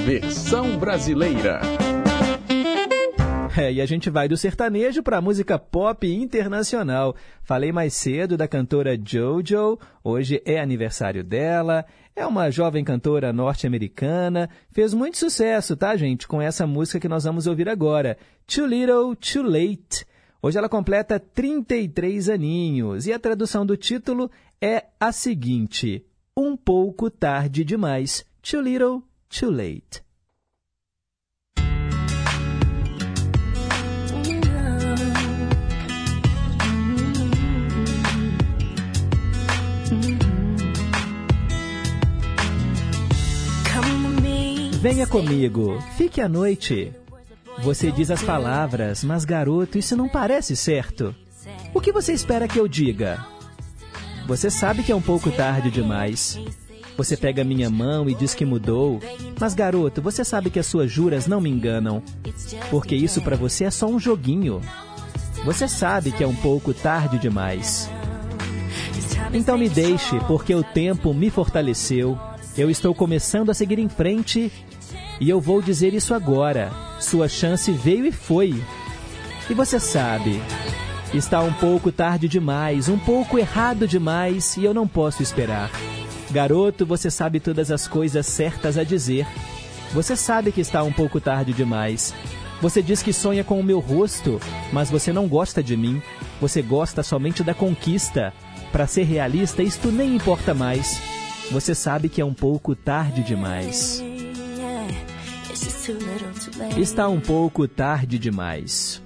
Versão brasileira. É, e a gente vai do sertanejo para música pop internacional. Falei mais cedo da cantora Jojo, hoje é aniversário dela. É uma jovem cantora norte-americana, fez muito sucesso, tá, gente, com essa música que nós vamos ouvir agora, Too Little, Too Late. Hoje ela completa 33 aninhos e a tradução do título é a seguinte: Um pouco tarde demais. Too Little, too late. Venha comigo, fique à noite. Você diz as palavras, mas garoto, isso não parece certo. O que você espera que eu diga? Você sabe que é um pouco tarde demais. Você pega minha mão e diz que mudou, mas garoto, você sabe que as suas juras não me enganam, porque isso para você é só um joguinho. Você sabe que é um pouco tarde demais. Então me deixe, porque o tempo me fortaleceu. Eu estou começando a seguir em frente e eu vou dizer isso agora. Sua chance veio e foi. E você sabe, está um pouco tarde demais, um pouco errado demais e eu não posso esperar. Garoto, você sabe todas as coisas certas a dizer. Você sabe que está um pouco tarde demais. Você diz que sonha com o meu rosto, mas você não gosta de mim. Você gosta somente da conquista. Para ser realista, isto nem importa mais. Você sabe que é um pouco tarde demais. Está um pouco tarde demais.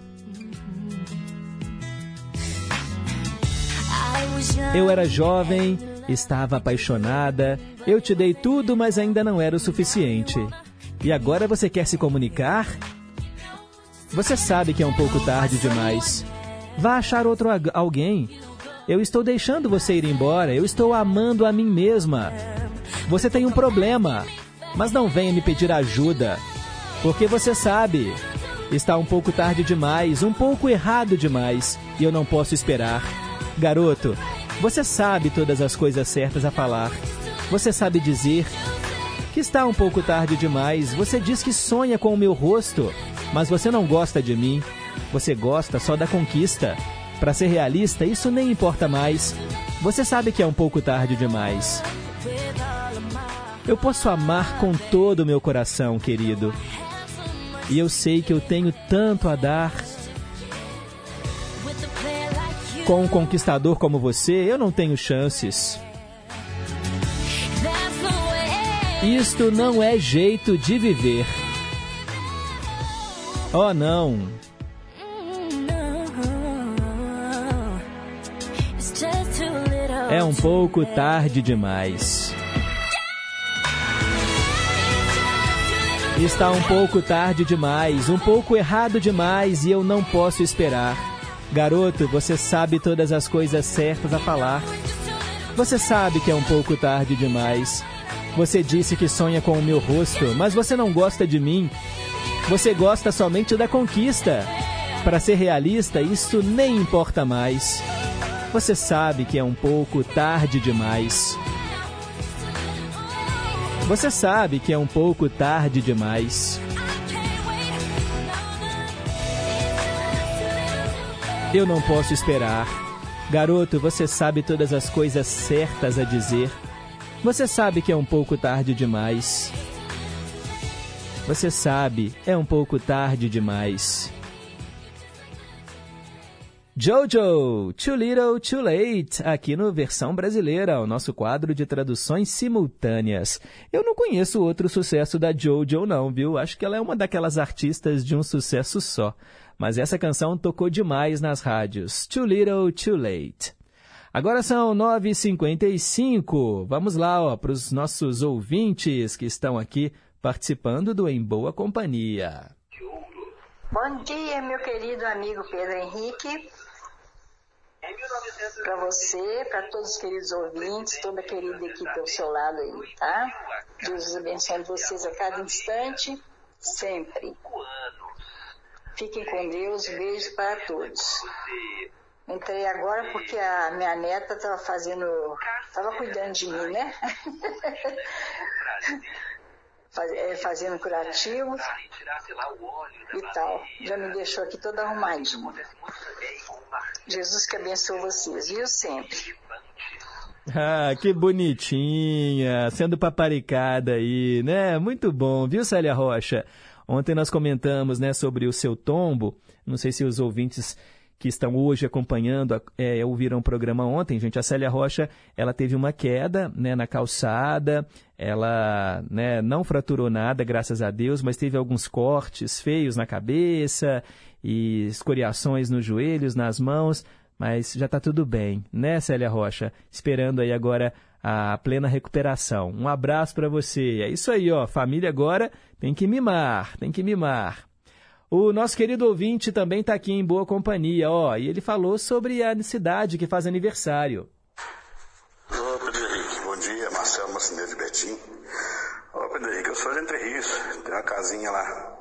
Eu era jovem, estava apaixonada, eu te dei tudo, mas ainda não era o suficiente. E agora você quer se comunicar? Você sabe que é um pouco tarde demais. Vá achar outro alguém. Eu estou deixando você ir embora, eu estou amando a mim mesma. Você tem um problema, mas não venha me pedir ajuda, porque você sabe, está um pouco tarde demais, um pouco errado demais, e eu não posso esperar. Garoto, você sabe todas as coisas certas a falar. Você sabe dizer que está um pouco tarde demais. Você diz que sonha com o meu rosto, mas você não gosta de mim. Você gosta só da conquista. Para ser realista, isso nem importa mais. Você sabe que é um pouco tarde demais. Eu posso amar com todo o meu coração, querido. E eu sei que eu tenho tanto a dar. Com um conquistador como você, eu não tenho chances. Isto não é jeito de viver. Oh, não. É um pouco tarde demais. Está um pouco tarde demais, um pouco errado demais e eu não posso esperar. Garoto, você sabe todas as coisas certas a falar. Você sabe que é um pouco tarde demais. Você disse que sonha com o meu rosto, mas você não gosta de mim. Você gosta somente da conquista. Para ser realista, isso nem importa mais. Você sabe que é um pouco tarde demais. Você sabe que é um pouco tarde demais. Eu não posso esperar. Garoto, você sabe todas as coisas certas a dizer. Você sabe que é um pouco tarde demais. Você sabe, é um pouco tarde demais. Jojo, Too Little, Too Late, aqui no Versão Brasileira, o nosso quadro de traduções simultâneas. Eu não conheço outro sucesso da Jojo não, viu? Acho que ela é uma daquelas artistas de um sucesso só. Mas essa canção tocou demais nas rádios. Too Little, Too Late. Agora são 9h55. Vamos lá para os nossos ouvintes que estão aqui participando do Em Boa Companhia. Bom dia, meu querido amigo Pedro Henrique. Para você, para todos os queridos ouvintes, toda a querida equipe ao seu lado aí, tá? Deus abençoe vocês a cada instante, sempre. Fiquem com Deus, beijo para todos. Entrei agora porque a minha neta estava fazendo, estava cuidando de mim, né? É, fazendo curativo e tal. Já me deixou aqui toda arrumadinha. Jesus que abençoe vocês, viu? Sempre. Ah, que bonitinha, sendo paparicada aí, né? Muito bom, viu, Célia Rocha? Ontem nós comentamos, né, sobre o seu tombo. Não sei se os ouvintes que estão hoje acompanhando, é, ouviram o programa ontem, gente, a Célia Rocha, ela teve uma queda né, na calçada, ela né, não fraturou nada, graças a Deus, mas teve alguns cortes feios na cabeça e escoriações nos joelhos, nas mãos, mas já está tudo bem, né, Célia Rocha? Esperando aí agora a plena recuperação. Um abraço para você. É isso aí, ó. Família agora tem que mimar, tem que mimar. O nosso querido ouvinte também está aqui em boa companhia, ó, e ele falou sobre a cidade que faz aniversário. Ô, Pedro Henrique, bom dia, Marcelo Marcineiro de Betim. Ô, Pedro Henrique, eu sou de Entre Rios, tem uma casinha lá,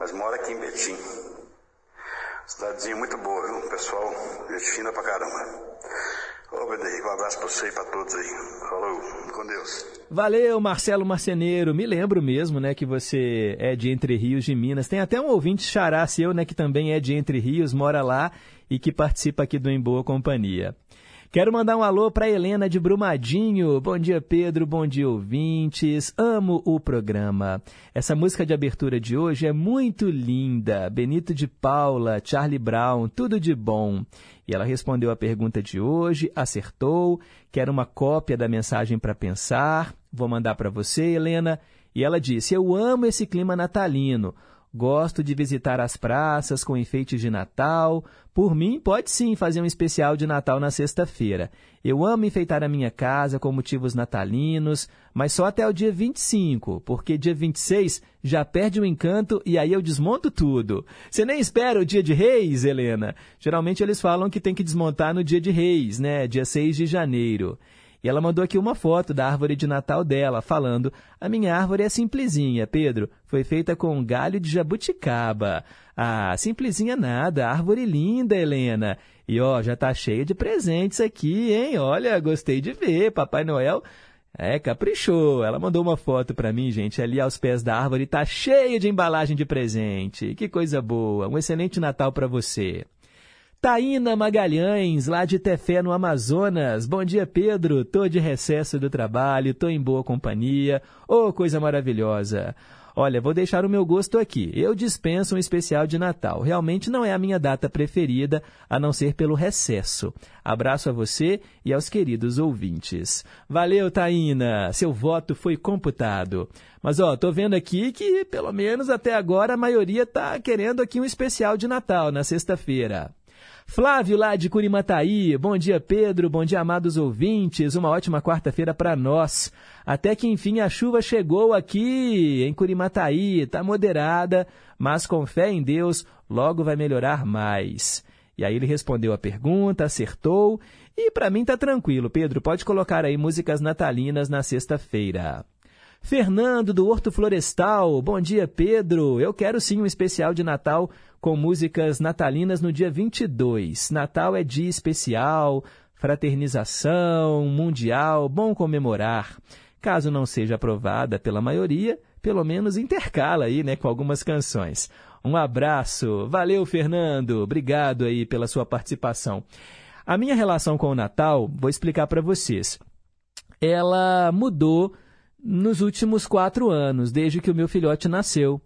mas moro aqui em Betim. Cidadezinha muito boa, viu? Pessoal, gente fina pra caramba. Ô, Henrique, um abraço pra você e pra todos aí. Falou, com Deus. Valeu, Marcelo Marceneiro. Me lembro mesmo, né, que você é de Entre Rios de Minas. Tem até um ouvinte xará seu, né, que também é de Entre Rios, mora lá e que participa aqui do Em Boa Companhia. Quero mandar um alô para Helena de Brumadinho. Bom dia, Pedro. Bom dia, ouvintes. Amo o programa. Essa música de abertura de hoje é muito linda. Benito de Paula, Charlie Brown, tudo de bom. E ela respondeu a pergunta de hoje, acertou, quer uma cópia da mensagem para pensar. Vou mandar para você, Helena. E ela disse: Eu amo esse clima natalino. Gosto de visitar as praças com enfeites de Natal. Por mim, pode sim fazer um especial de Natal na sexta-feira. Eu amo enfeitar a minha casa com motivos natalinos, mas só até o dia 25, porque dia 26 já perde o encanto e aí eu desmonto tudo. Você nem espera o dia de Reis, Helena? Geralmente eles falam que tem que desmontar no dia de Reis, né? Dia 6 de janeiro. E ela mandou aqui uma foto da árvore de Natal dela, falando: A minha árvore é simplesinha, Pedro. Foi feita com um galho de jabuticaba. Ah, simplesinha nada, árvore linda, Helena. E ó, já tá cheia de presentes aqui, hein? Olha, gostei de ver. Papai Noel é, caprichou. Ela mandou uma foto para mim, gente, ali aos pés da árvore, tá cheia de embalagem de presente. Que coisa boa. Um excelente Natal para você. Taína Magalhães, lá de Tefé, no Amazonas. Bom dia, Pedro. Tô de recesso do trabalho, tô em boa companhia. Oh, coisa maravilhosa. Olha, vou deixar o meu gosto aqui. Eu dispenso um especial de Natal. Realmente não é a minha data preferida, a não ser pelo recesso. Abraço a você e aos queridos ouvintes. Valeu, Taína. Seu voto foi computado. Mas ó, tô vendo aqui que pelo menos até agora a maioria tá querendo aqui um especial de Natal na sexta-feira. Flávio lá de Curimataí, bom dia Pedro, bom dia amados ouvintes, uma ótima quarta-feira para nós. Até que enfim a chuva chegou aqui em Curimataí, tá moderada, mas com fé em Deus logo vai melhorar mais. E aí ele respondeu a pergunta, acertou, e para mim tá tranquilo, Pedro, pode colocar aí músicas natalinas na sexta-feira. Fernando do Horto Florestal, bom dia Pedro, eu quero sim um especial de Natal com músicas natalinas no dia 22. Natal é dia especial, fraternização, mundial, bom comemorar. Caso não seja aprovada pela maioria, pelo menos intercala aí, né, com algumas canções. Um abraço, valeu Fernando, obrigado aí pela sua participação. A minha relação com o Natal, vou explicar para vocês. Ela mudou nos últimos quatro anos, desde que o meu filhote nasceu.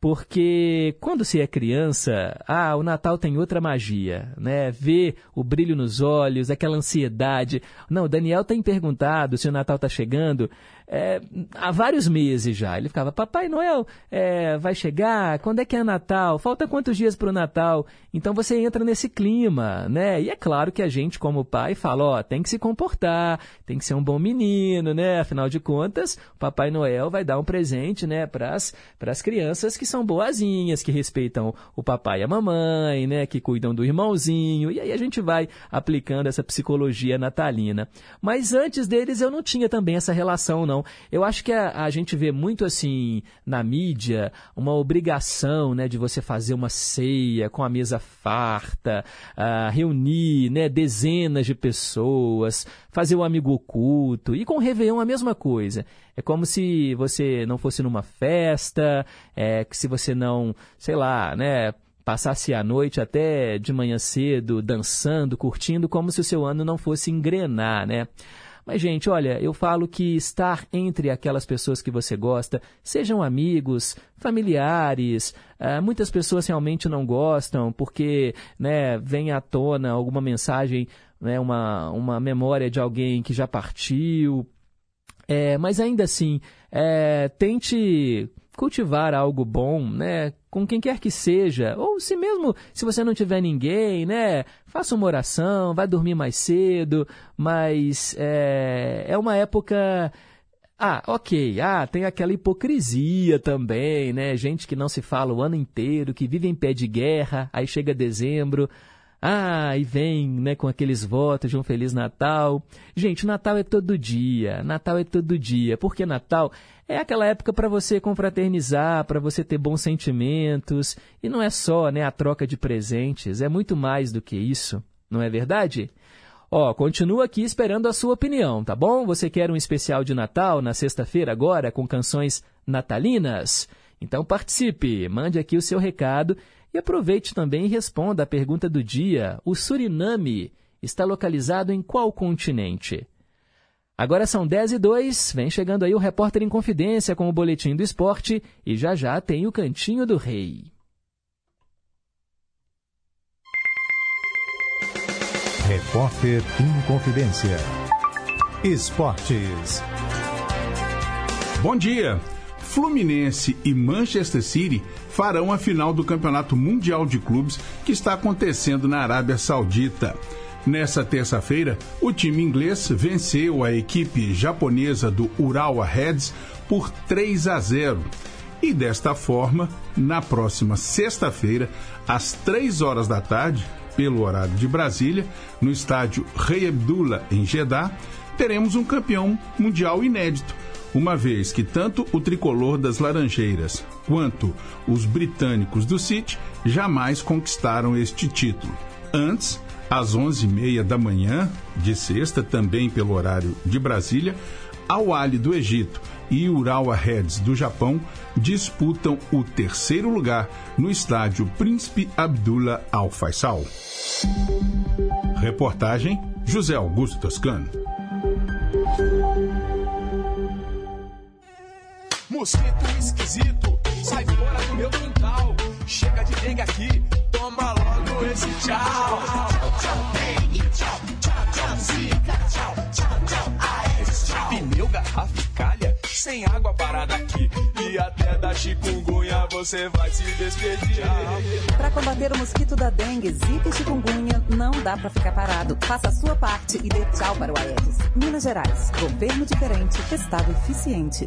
Porque quando se é criança, ah, o Natal tem outra magia, né? Ver o brilho nos olhos, aquela ansiedade. Não, o Daniel tem perguntado se o Natal está chegando é, há vários meses já. Ele ficava, Papai Noel é, vai chegar? Quando é que é Natal? Falta quantos dias para o Natal? Então você entra nesse clima, né? E é claro que a gente, como pai, fala, ó, tem que se comportar, tem que ser um bom menino, né? Afinal de contas, o Papai Noel vai dar um presente, né, para as crianças que são boazinhas, que respeitam o papai e a mamãe, né, que cuidam do irmãozinho. E aí a gente vai aplicando essa psicologia natalina. Mas antes deles eu não tinha também essa relação, não. Eu acho que a, a gente vê muito assim na mídia uma obrigação, né, de você fazer uma ceia com a mesa farta, uh, reunir, né, dezenas de pessoas, fazer o um amigo oculto. E com o Réveillon a mesma coisa. É como se você não fosse numa festa, é, que se você não, sei lá, né, passasse a noite até de manhã cedo dançando, curtindo, como se o seu ano não fosse engrenar, né? Mas, gente, olha, eu falo que estar entre aquelas pessoas que você gosta, sejam amigos, familiares, uh, muitas pessoas realmente não gostam porque né, vem à tona alguma mensagem, né, uma, uma memória de alguém que já partiu. É, mas ainda assim, é, tente cultivar algo bom, né? Com quem quer que seja, ou se mesmo se você não tiver ninguém, né? Faça uma oração, vai dormir mais cedo, mas é, é uma época ah, ok. Ah, tem aquela hipocrisia também, né? Gente que não se fala o ano inteiro, que vive em pé de guerra, aí chega dezembro, ah, e vem né, com aqueles votos de um Feliz Natal. Gente, Natal é todo dia. Natal é todo dia. Porque Natal é aquela época para você confraternizar, para você ter bons sentimentos. E não é só né, a troca de presentes, é muito mais do que isso. Não é verdade? Ó, continua aqui esperando a sua opinião, tá bom? Você quer um especial de Natal na sexta-feira agora com canções natalinas? Então participe, mande aqui o seu recado e aproveite também e responda a pergunta do dia: o Suriname está localizado em qual continente? Agora são 10 e 2, vem chegando aí o repórter em confidência com o boletim do esporte e já já tem o Cantinho do Rei. Repórter em confidência. Esportes. Bom dia. Fluminense e Manchester City farão a final do Campeonato Mundial de Clubes que está acontecendo na Arábia Saudita. Nessa terça-feira, o time inglês venceu a equipe japonesa do Urawa Reds por 3 a 0. E desta forma, na próxima sexta-feira, às 3 horas da tarde, pelo horário de Brasília, no estádio Rei Abdullah, em Jeddah, teremos um campeão mundial inédito uma vez que tanto o tricolor das Laranjeiras quanto os britânicos do City jamais conquistaram este título. Antes, às 11h30 da manhã de sexta, também pelo horário de Brasília, Al Ali do Egito e Urawa Reds do Japão disputam o terceiro lugar no estádio Príncipe Abdullah Al Faisal. Reportagem José Augusto Toscano. Mosquito esquisito, sai fora do meu quintal. Chega de dengue aqui, toma logo esse tchau. Tchau, tchau, dengue, tchau, tchau, tchau, zika, tchau, tchau, tchau, aedes, tchau. Pneu, garrafa e calha, sem água parada aqui. E até da chikungunya você vai se despedir. Para combater o mosquito da dengue, zika e chikungunya, não dá para ficar parado. Faça a sua parte e dê tchau para o Aedes. Minas Gerais, governo diferente, estado eficiente.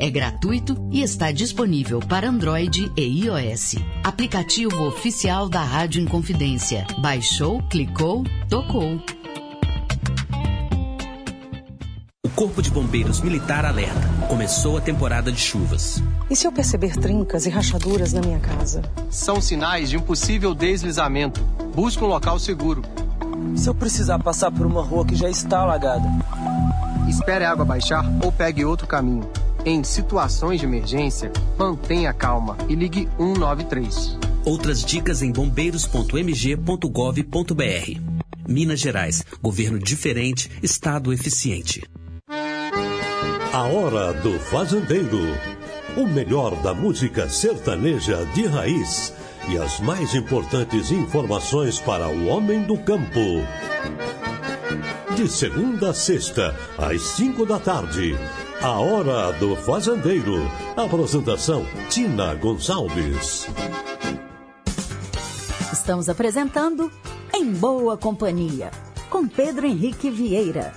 é gratuito e está disponível para Android e iOS. Aplicativo oficial da Rádio Inconfidência. Baixou, clicou, tocou. O Corpo de Bombeiros Militar alerta. Começou a temporada de chuvas. E se eu perceber trincas e rachaduras na minha casa? São sinais de um possível deslizamento. Busque um local seguro. Se eu precisar passar por uma rua que já está alagada? Espere a água baixar ou pegue outro caminho. Em situações de emergência, mantenha calma e ligue 193. Outras dicas em bombeiros.mg.gov.br. Minas Gerais, governo diferente, estado eficiente. A hora do fazendeiro. O melhor da música sertaneja de raiz e as mais importantes informações para o homem do campo. De segunda a sexta, às cinco da tarde. A Hora do Fazendeiro. Apresentação: Tina Gonçalves. Estamos apresentando Em Boa Companhia, com Pedro Henrique Vieira.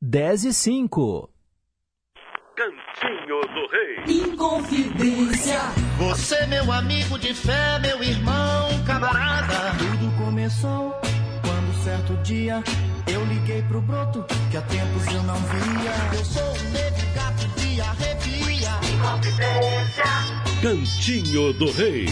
10 e 5. Cantinho do Rei. Inconfidência. Você, meu amigo de fé, meu irmão, camarada. Tudo começou quando certo dia eu liguei pro broto que há tempos eu não via. Eu sou um negro gato de arrepia. Inconfidência. Cantinho do Rei.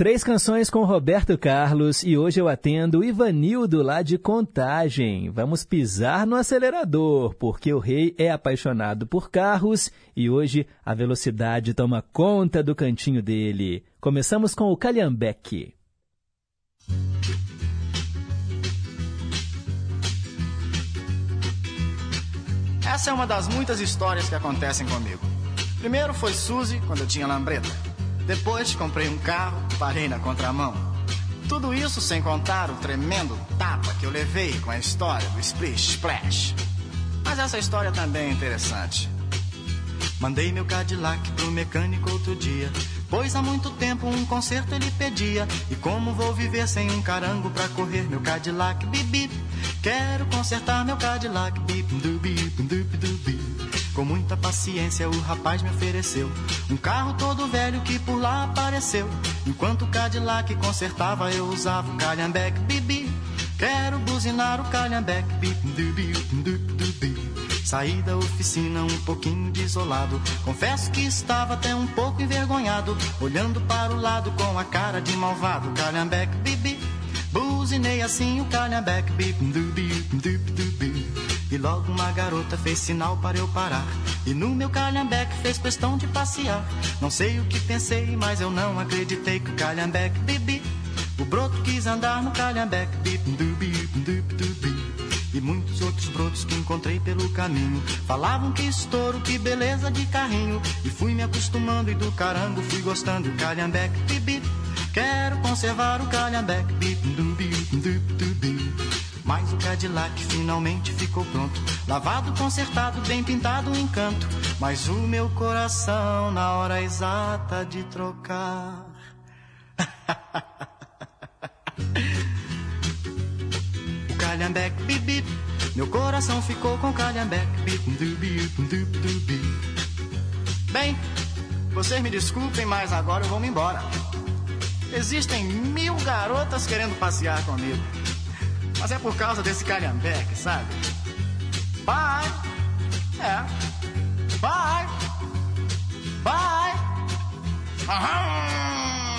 Três canções com Roberto Carlos e hoje eu atendo Ivanildo lá de Contagem. Vamos pisar no acelerador, porque o rei é apaixonado por carros e hoje a velocidade toma conta do cantinho dele. Começamos com o Calhambeque. Essa é uma das muitas histórias que acontecem comigo. Primeiro foi Suzy, quando eu tinha lambreta. Depois comprei um carro, parei na contramão. Tudo isso sem contar o tremendo tapa que eu levei com a história do Splish Splash. Mas essa história também é interessante. Mandei meu Cadillac pro mecânico outro dia, pois há muito tempo um conserto ele pedia. E como vou viver sem um carango pra correr meu Cadillac, bip bip. Quero consertar meu Cadillac, bip bip dup dup. Com muita paciência o rapaz me ofereceu um carro todo velho que por lá apareceu. Enquanto o Cadillac consertava, eu usava o calhambeque bibi. Quero buzinar o calhambeque bibi. Saí da oficina um pouquinho desolado. Confesso que estava até um pouco envergonhado, olhando para o lado com a cara de malvado. Calhambeque bibi. Buzinei assim o calhambeque bibi. E logo uma garota fez sinal para eu parar. E no meu calhambeque fez questão de passear. Não sei o que pensei, mas eu não acreditei que o calhambeque bibi. O broto quis andar no calhambeque bibi. E muitos outros brotos que encontrei pelo caminho Falavam que estouro, que beleza de carrinho E fui me acostumando e do carango fui gostando calhambeque bibi Quero conservar o calhambeque bibi mas o Cadillac finalmente ficou pronto. Lavado, consertado, bem pintado, um encanto. Mas o meu coração, na hora exata de trocar. calhambeque, bip, bip. Meu coração ficou com calhambeque, bip, dup, dup, dup. Bem, vocês me desculpem, mas agora eu vou me embora. Existem mil garotas querendo passear comigo. Mas é por causa desse calhambeque, sabe? Bye! É. Bye! Bye! Aham!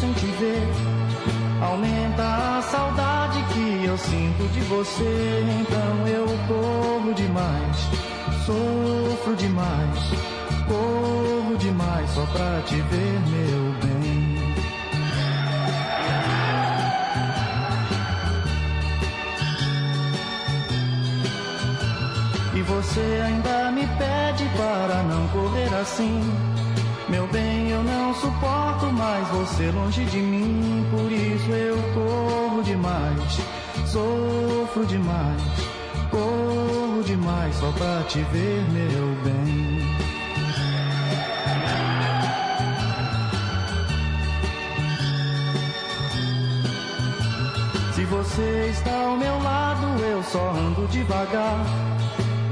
Sem te ver Aumenta a saudade que eu sinto de você. Então eu corro demais, sofro demais, corro demais só pra te ver, meu bem. E você ainda me pede para não correr assim. Meu bem, eu não suporto mais você longe de mim, por isso eu corro demais, sofro demais, corro demais só pra te ver, meu bem. Se você está ao meu lado, eu só ando devagar.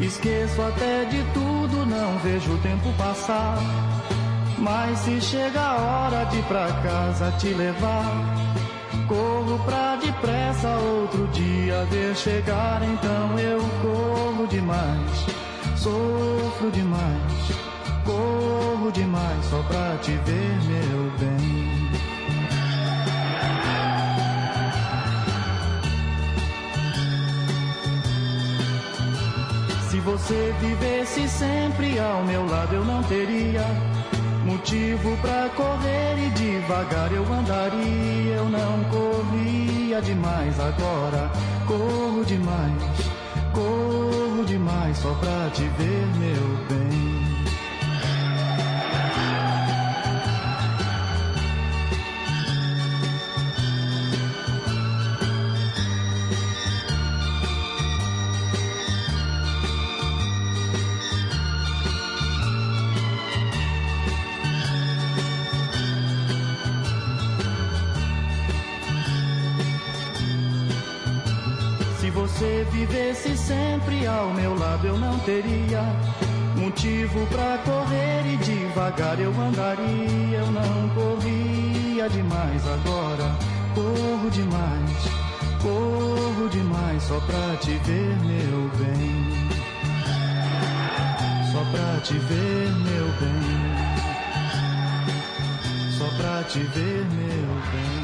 Esqueço até de tudo, não vejo o tempo passar. Mas se chega a hora de pra casa te levar, corro pra depressa outro dia ver chegar. Então eu corro demais, sofro demais, corro demais só pra te ver, meu bem. Se você vivesse sempre ao meu lado, eu não teria motivo pra correr e devagar eu andaria. Eu não corria demais agora, corro demais, corro demais só pra te ver, meu bem. Vivesse sempre ao meu lado, eu não teria motivo pra correr e devagar eu andaria, eu não corria demais agora. Corro demais, corro demais só pra te ver, meu bem. Só pra te ver, meu bem. Só pra te ver, meu bem.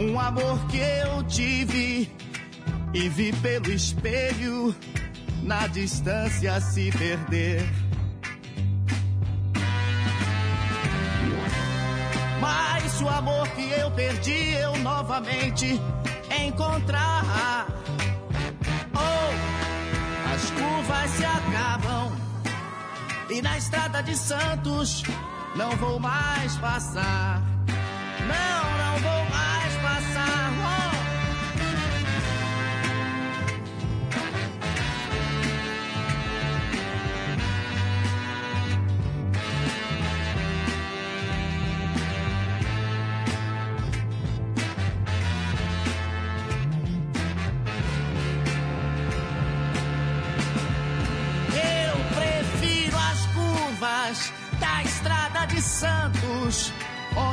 um amor que eu tive e vi pelo espelho na distância se perder. Mas o amor que eu perdi eu novamente encontrar. Oh, as curvas se acabam e na estrada de Santos não vou mais passar. Não, não vou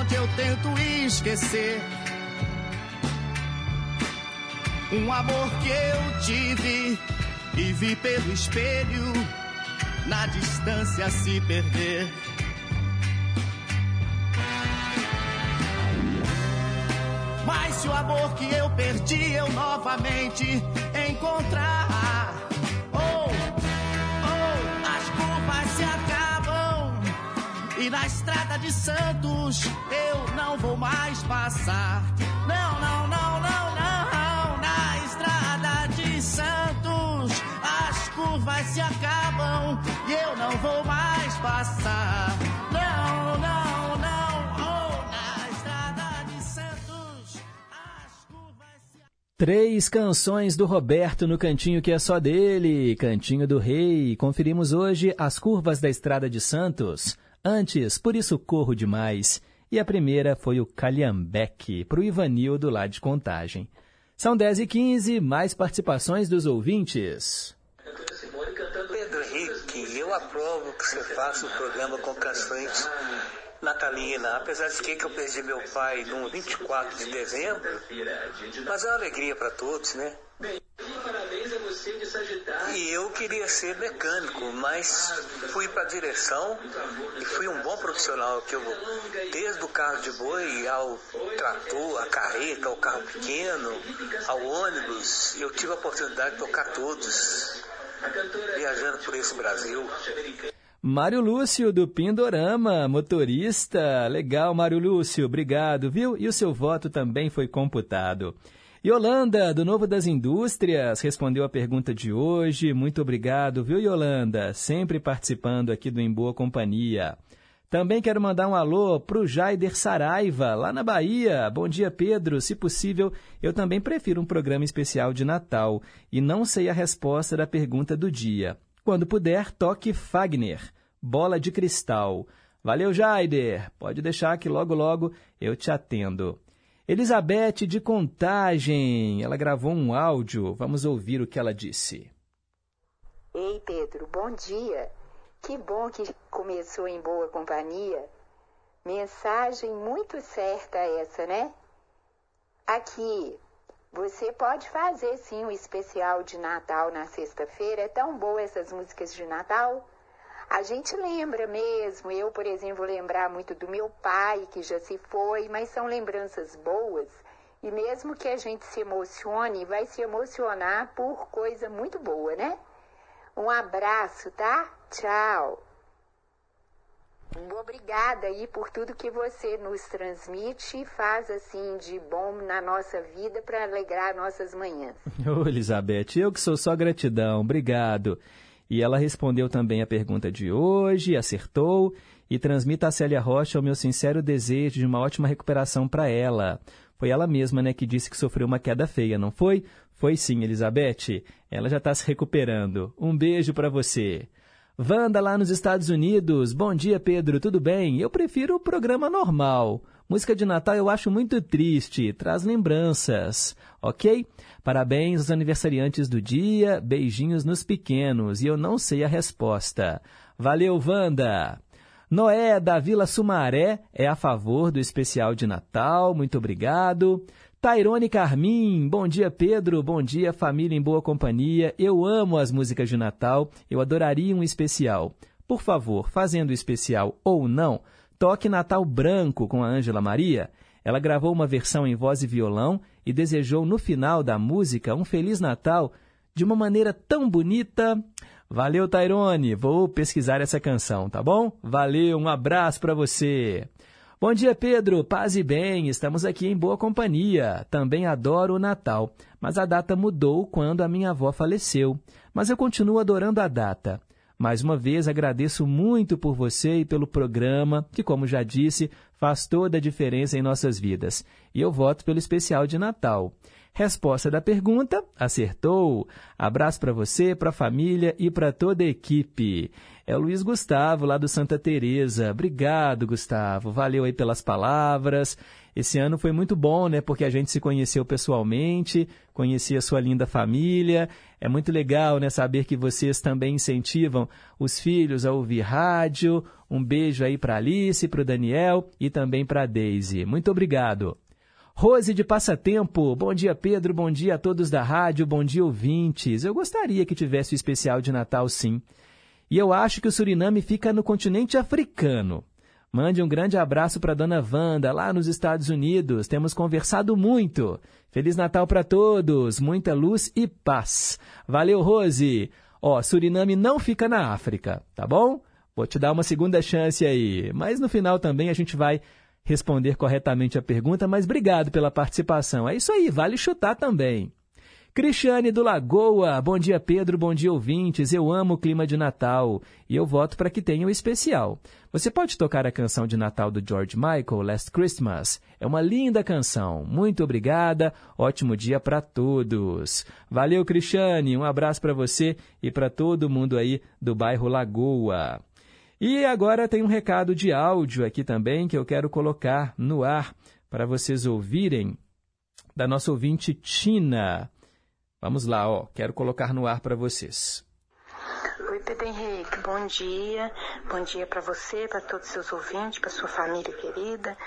onde eu tento esquecer um amor que eu tive e vi pelo espelho na distância se perder. Mas se o amor que eu perdi eu novamente encontrar, e na estrada de Santos eu não vou mais passar. Não, não, não, não, não, na estrada de Santos as curvas se acabam e eu não vou mais passar. Não, não, não, oh, na estrada de Santos Três canções do Roberto no cantinho que é só dele, Cantinho do Rei. Conferimos hoje As Curvas da Estrada de Santos. Antes, Por Isso Corro Demais. E a primeira foi o Calhambeque, para o Ivanildo lá de Contagem. São 10 e 15 mais participações dos ouvintes. Pedro Henrique, eu aprovo que você faça o programa com canções natalina, apesar de que eu perdi meu pai no 24 de dezembro, mas é uma alegria para todos, né? E eu queria ser mecânico, mas fui para a direção e fui um bom profissional, que eu, desde o carro de boi ao trator, a carreta, ao carro pequeno, ao ônibus, eu tive a oportunidade de tocar todos, viajando por esse Brasil. Mário Lúcio, do Pindorama, motorista. Legal, Mário Lúcio, obrigado, viu? E o seu voto também foi computado. Yolanda, do Novo das Indústrias, respondeu a pergunta de hoje. Muito obrigado, viu, Yolanda? Sempre participando aqui do Em Boa Companhia. Também quero mandar um alô pro Jaider Saraiva, lá na Bahia. Bom dia, Pedro. Se possível, eu também prefiro um programa especial de Natal e não sei a resposta da pergunta do dia. Quando puder, toque Fagner, Bola de Cristal. Valeu, Jaider. Pode deixar que logo logo eu te atendo. Elizabeth de Contagem, ela gravou um áudio. Vamos ouvir o que ela disse. Ei, Pedro, bom dia. Que bom que começou em boa companhia. Mensagem muito certa essa, né? Aqui, você pode fazer sim um especial de Natal na sexta-feira. É tão boa essas músicas de Natal. A gente lembra mesmo. Eu, por exemplo, vou lembrar muito do meu pai, que já se foi, mas são lembranças boas. E mesmo que a gente se emocione, vai se emocionar por coisa muito boa, né? Um abraço, tá? Tchau. Obrigada aí por tudo que você nos transmite e faz assim de bom na nossa vida para alegrar nossas manhãs. Ô, Elizabeth, eu que sou só gratidão, obrigado. E ela respondeu também a pergunta de hoje, acertou, e transmita a Célia Rocha o meu sincero desejo de uma ótima recuperação para ela. Foi ela mesma, né, que disse que sofreu uma queda feia, não foi? Foi sim, Elizabeth. Ela já está se recuperando. Um beijo para você. Wanda lá nos Estados Unidos. Bom dia, Pedro. Tudo bem? Eu prefiro o programa normal. Música de Natal eu acho muito triste, traz lembranças, ok? Parabéns aos aniversariantes do dia, beijinhos nos pequenos, e eu não sei a resposta. Valeu, Wanda! Noé da Vila Sumaré é a favor do especial de Natal, muito obrigado. Tairone Carmim, bom dia Pedro, bom dia família em boa companhia. Eu amo as músicas de Natal, eu adoraria um especial. Por favor, fazendo especial ou não, toque Natal Branco com a Ângela Maria. Ela gravou uma versão em voz e violão e desejou no final da música um Feliz Natal de uma maneira tão bonita. Valeu, Tairone. Vou pesquisar essa canção, tá bom? Valeu, um abraço para você. Bom dia, Pedro. Paz e bem. Estamos aqui em boa companhia. Também adoro o Natal, mas a data mudou quando a minha avó faleceu. Mas eu continuo adorando a data. Mais uma vez agradeço muito por você e pelo programa, que, como já disse, faz toda a diferença em nossas vidas. E eu voto pelo especial de Natal. Resposta da pergunta: acertou. Abraço para você, para a família e para toda a equipe. É o Luiz Gustavo, lá do Santa Teresa. Obrigado, Gustavo. Valeu aí pelas palavras. Esse ano foi muito bom, né? Porque a gente se conheceu pessoalmente, conheci a sua linda família. É muito legal, né? Saber que vocês também incentivam os filhos a ouvir rádio. Um beijo aí para Alice, para o Daniel e também para Daisy. Muito obrigado. Rose de Passatempo, bom dia Pedro, bom dia a todos da rádio, bom dia ouvintes. Eu gostaria que tivesse o especial de Natal sim. E eu acho que o Suriname fica no continente africano. Mande um grande abraço para Dona Wanda, lá nos Estados Unidos. Temos conversado muito. Feliz Natal para todos, muita luz e paz. Valeu, Rose. Ó, Suriname não fica na África, tá bom? Vou te dar uma segunda chance aí. Mas no final também a gente vai responder corretamente a pergunta, mas obrigado pela participação. É isso aí, vale chutar também. Cristiane do Lagoa, bom dia Pedro, bom dia ouvintes, eu amo o clima de Natal e eu voto para que tenha um especial. Você pode tocar a canção de Natal do George Michael, Last Christmas? É uma linda canção, muito obrigada, ótimo dia para todos. Valeu Cristiane, um abraço para você e para todo mundo aí do bairro Lagoa. E agora tem um recado de áudio aqui também que eu quero colocar no ar para vocês ouvirem da nossa ouvinte Tina. Vamos lá, ó. Quero colocar no ar para vocês. Oi, Pedro Henrique, bom dia. Bom dia para você, para todos os seus ouvintes, para sua família querida.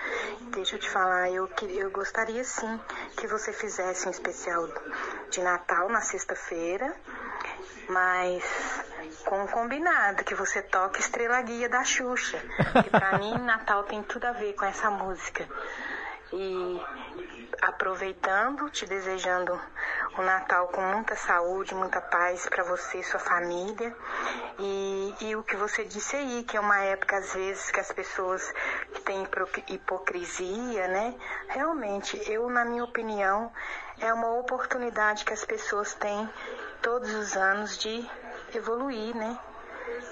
Deixa eu te falar, eu, eu gostaria sim que você fizesse um especial de Natal na sexta-feira, mas com um combinado, que você toque Estrela Guia da Xuxa. Que para mim, Natal tem tudo a ver com essa música. E aproveitando, te desejando um Natal com muita saúde, muita paz para você e sua família. E, e o que você disse aí, que é uma época às vezes que as pessoas que têm hipocrisia, né? Realmente, eu, na minha opinião, é uma oportunidade que as pessoas têm todos os anos de evoluir, né?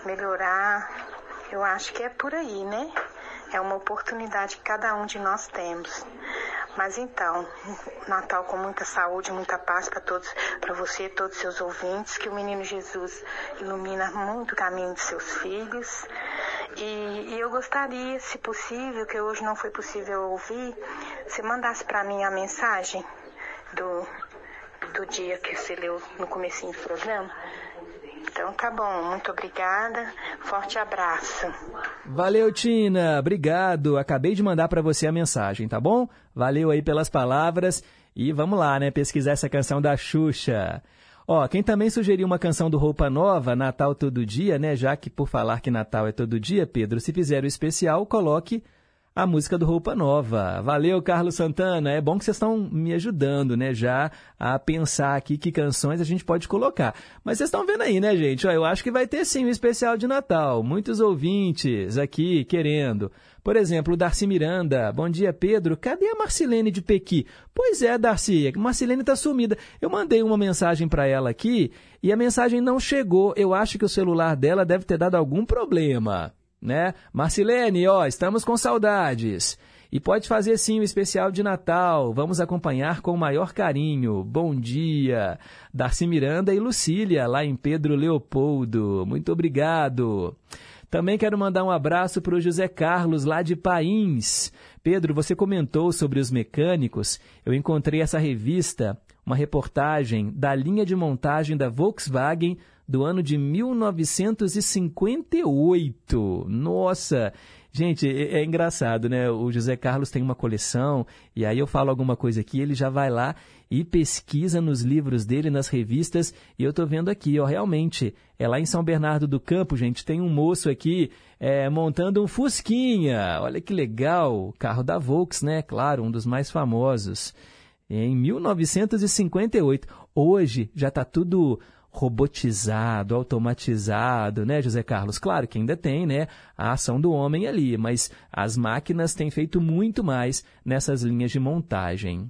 Melhorar, Eu acho que é por aí, né? É uma oportunidade que cada um de nós temos. Mas então, Natal com muita saúde, muita paz para todos, para você todos os seus ouvintes, que o menino Jesus ilumina muito o caminho de seus filhos. E, e eu gostaria, se possível, que hoje não foi possível ouvir, você mandasse para mim a mensagem do, do dia que você leu no comecinho do programa. Então tá bom, muito obrigada. Forte abraço. Valeu, Tina. Obrigado. Acabei de mandar para você a mensagem, tá bom? Valeu aí pelas palavras e vamos lá, né, pesquisar essa canção da Xuxa. Ó, quem também sugeriu uma canção do Roupa Nova, Natal Todo Dia, né? Já que por falar que Natal é todo dia, Pedro, se fizer o especial, coloque a música do Roupa Nova. Valeu, Carlos Santana. É bom que vocês estão me ajudando, né, já a pensar aqui que canções a gente pode colocar. Mas vocês estão vendo aí, né, gente? Ó, eu acho que vai ter sim um especial de Natal. Muitos ouvintes aqui querendo. Por exemplo, Darcy Miranda. Bom dia, Pedro. Cadê a Marcilene de Pequi? Pois é, Darcy. Marcilene está sumida. Eu mandei uma mensagem para ela aqui e a mensagem não chegou. Eu acho que o celular dela deve ter dado algum problema né? Marcilene, ó, estamos com saudades. E pode fazer sim o especial de Natal. Vamos acompanhar com o maior carinho. Bom dia. Darcy Miranda e Lucília, lá em Pedro Leopoldo. Muito obrigado. Também quero mandar um abraço para o José Carlos, lá de Pains. Pedro, você comentou sobre os mecânicos. Eu encontrei essa revista, uma reportagem da linha de montagem da Volkswagen do ano de 1958. Nossa! Gente, é, é, engraçado, né? O José Carlos tem uma coleção, e aí eu falo alguma coisa aqui, ele já vai lá e pesquisa nos livros dele, nas revistas, e eu tô vendo aqui, ó, realmente, é lá em São Bernardo do Campo, gente, tem um moço aqui é, montando um Fusquinha. Olha que legal! Carro da Volks, né? Claro, um dos mais famosos. Em 1958. Hoje já está tudo robotizado, automatizado, né, José Carlos? Claro que ainda tem, né, a ação do homem ali, mas as máquinas têm feito muito mais nessas linhas de montagem.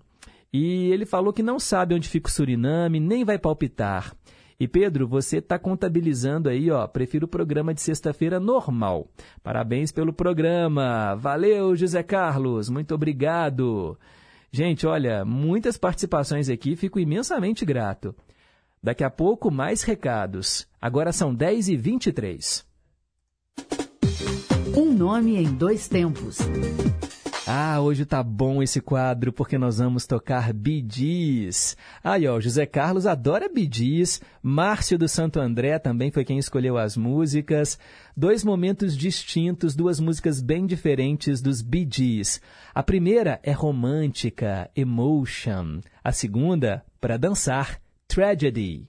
E ele falou que não sabe onde fica o Suriname, nem vai palpitar. E Pedro, você está contabilizando aí, ó, prefiro o programa de sexta-feira normal. Parabéns pelo programa. Valeu, José Carlos. Muito obrigado. Gente, olha, muitas participações aqui, fico imensamente grato. Daqui a pouco, mais recados. Agora são 10 e 23 Um nome em dois tempos. Ah, hoje tá bom esse quadro porque nós vamos tocar bidis. Aí, ó, José Carlos adora bidis. Márcio do Santo André também foi quem escolheu as músicas. Dois momentos distintos, duas músicas bem diferentes dos bidis. A primeira é romântica, emotion. A segunda, para dançar, tragedy.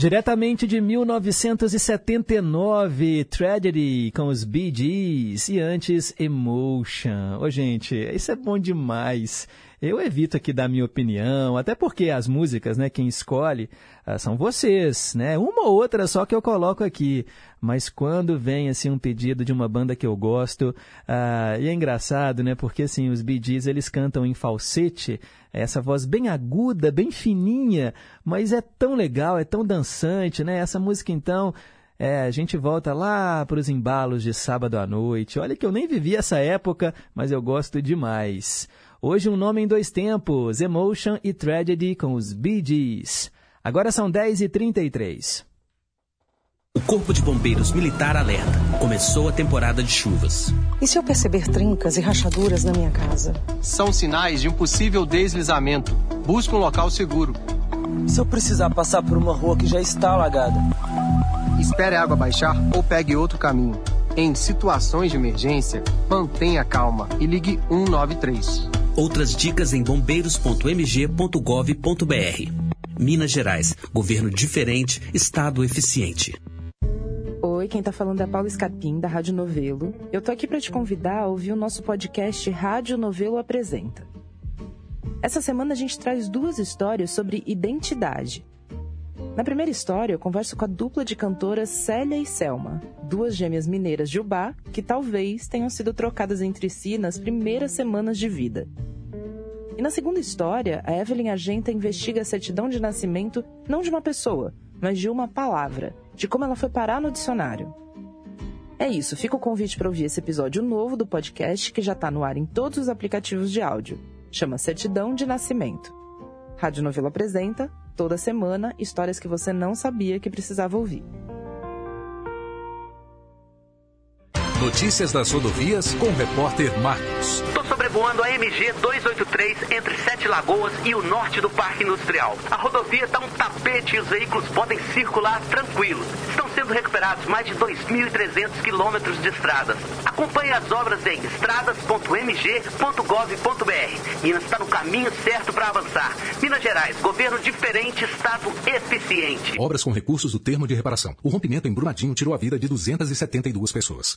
Diretamente de 1979, Tragedy com os Bee Gees e antes Emotion. Ô, gente, isso é bom demais. Eu evito aqui dar minha opinião, até porque as músicas, né, quem escolhe uh, são vocês, né? Uma ou outra só que eu coloco aqui. Mas quando vem assim um pedido de uma banda que eu gosto, uh, e é engraçado, né? Porque assim, os Bee Gees, eles cantam em falsete, essa voz bem aguda, bem fininha, mas é tão legal, é tão dançante, né? Essa música então, é, a gente volta lá para os embalos de sábado à noite. Olha que eu nem vivi essa época, mas eu gosto demais. Hoje um nome em dois tempos, Emotion e Tragedy com os Bee Gees. Agora são 10h33. O Corpo de Bombeiros Militar alerta. Começou a temporada de chuvas. E se eu perceber trincas e rachaduras na minha casa? São sinais de um possível deslizamento. Busque um local seguro. Se eu precisar passar por uma rua que já está alagada? Espere a água baixar ou pegue outro caminho. Em situações de emergência, mantenha calma e ligue 193. Outras dicas em bombeiros.mg.gov.br. Minas Gerais. Governo diferente, Estado eficiente. Oi, quem tá falando é a Paula Escapim, da Rádio Novelo. Eu tô aqui para te convidar a ouvir o nosso podcast Rádio Novelo Apresenta. Essa semana a gente traz duas histórias sobre identidade. Na primeira história, eu converso com a dupla de cantoras Célia e Selma, duas gêmeas mineiras de Ubá que talvez tenham sido trocadas entre si nas primeiras semanas de vida. E na segunda história, a Evelyn Argenta investiga a certidão de nascimento não de uma pessoa, mas de uma palavra, de como ela foi parar no dicionário. É isso, fica o convite para ouvir esse episódio novo do podcast que já está no ar em todos os aplicativos de áudio. Chama Certidão de Nascimento. Rádio Novela apresenta, toda semana, histórias que você não sabia que precisava ouvir. Notícias das rodovias com o repórter Marcos. Sobrevoando a MG 283 entre Sete Lagoas e o norte do Parque Industrial. A rodovia está um tapete e os veículos podem circular tranquilos. Estão sendo recuperados mais de 2.300 quilômetros de estradas. Acompanhe as obras em estradas.mg.gov.br. Minas está no caminho certo para avançar. Minas Gerais, governo diferente, Estado eficiente. Obras com recursos do termo de reparação. O rompimento em Brumadinho tirou a vida de 272 pessoas.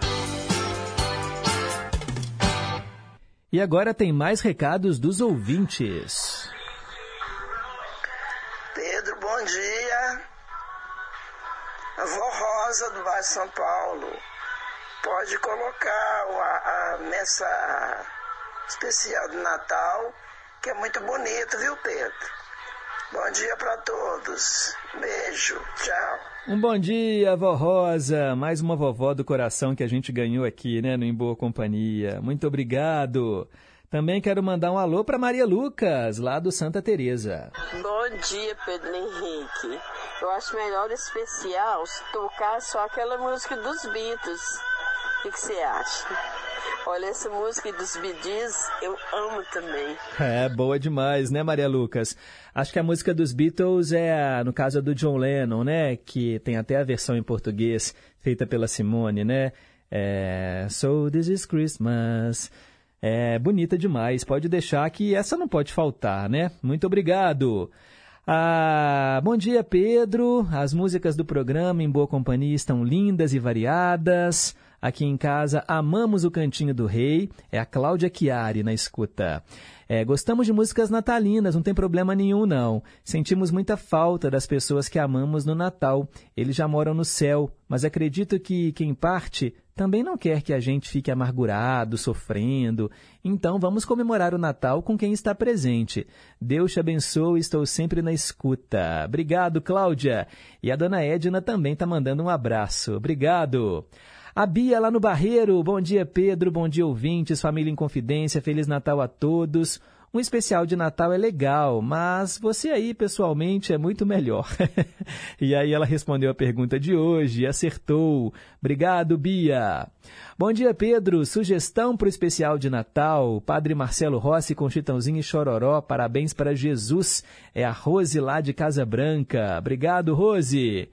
E agora tem mais recados dos ouvintes. Pedro, bom dia. A vó Rosa do bairro São Paulo. Pode colocar a, a messa especial do Natal, que é muito bonito, viu, Pedro? Bom dia para todos. Beijo. Tchau. Um bom dia, vó Rosa. Mais uma vovó do coração que a gente ganhou aqui, né, no Em Boa Companhia. Muito obrigado. Também quero mandar um alô para Maria Lucas, lá do Santa Teresa. Bom dia, Pedro Henrique. Eu acho melhor especial tocar só aquela música dos Beatles. O que você acha? Olha, essa música dos Bidis eu amo também. É, boa demais, né, Maria Lucas? Acho que a música dos Beatles é, no caso, a do John Lennon, né? Que tem até a versão em português, feita pela Simone, né? É, so This Is Christmas. É bonita demais, pode deixar que essa não pode faltar, né? Muito obrigado. Ah, bom dia, Pedro. As músicas do programa Em Boa Companhia estão lindas e variadas. Aqui em casa, amamos o Cantinho do Rei. É a Cláudia Chiari na escuta. É, gostamos de músicas natalinas, não tem problema nenhum, não. Sentimos muita falta das pessoas que amamos no Natal. Eles já moram no céu, mas acredito que quem parte também não quer que a gente fique amargurado, sofrendo. Então vamos comemorar o Natal com quem está presente. Deus te abençoe, estou sempre na escuta. Obrigado, Cláudia. E a dona Edna também está mandando um abraço. Obrigado. A Bia lá no Barreiro. Bom dia, Pedro. Bom dia, ouvintes. Família em Confidência. Feliz Natal a todos. Um especial de Natal é legal, mas você aí pessoalmente é muito melhor. e aí ela respondeu a pergunta de hoje e acertou. Obrigado, Bia. Bom dia, Pedro. Sugestão para o especial de Natal. Padre Marcelo Rossi com Chitãozinho e Chororó. Parabéns para Jesus. É a Rose lá de Casa Branca. Obrigado, Rose.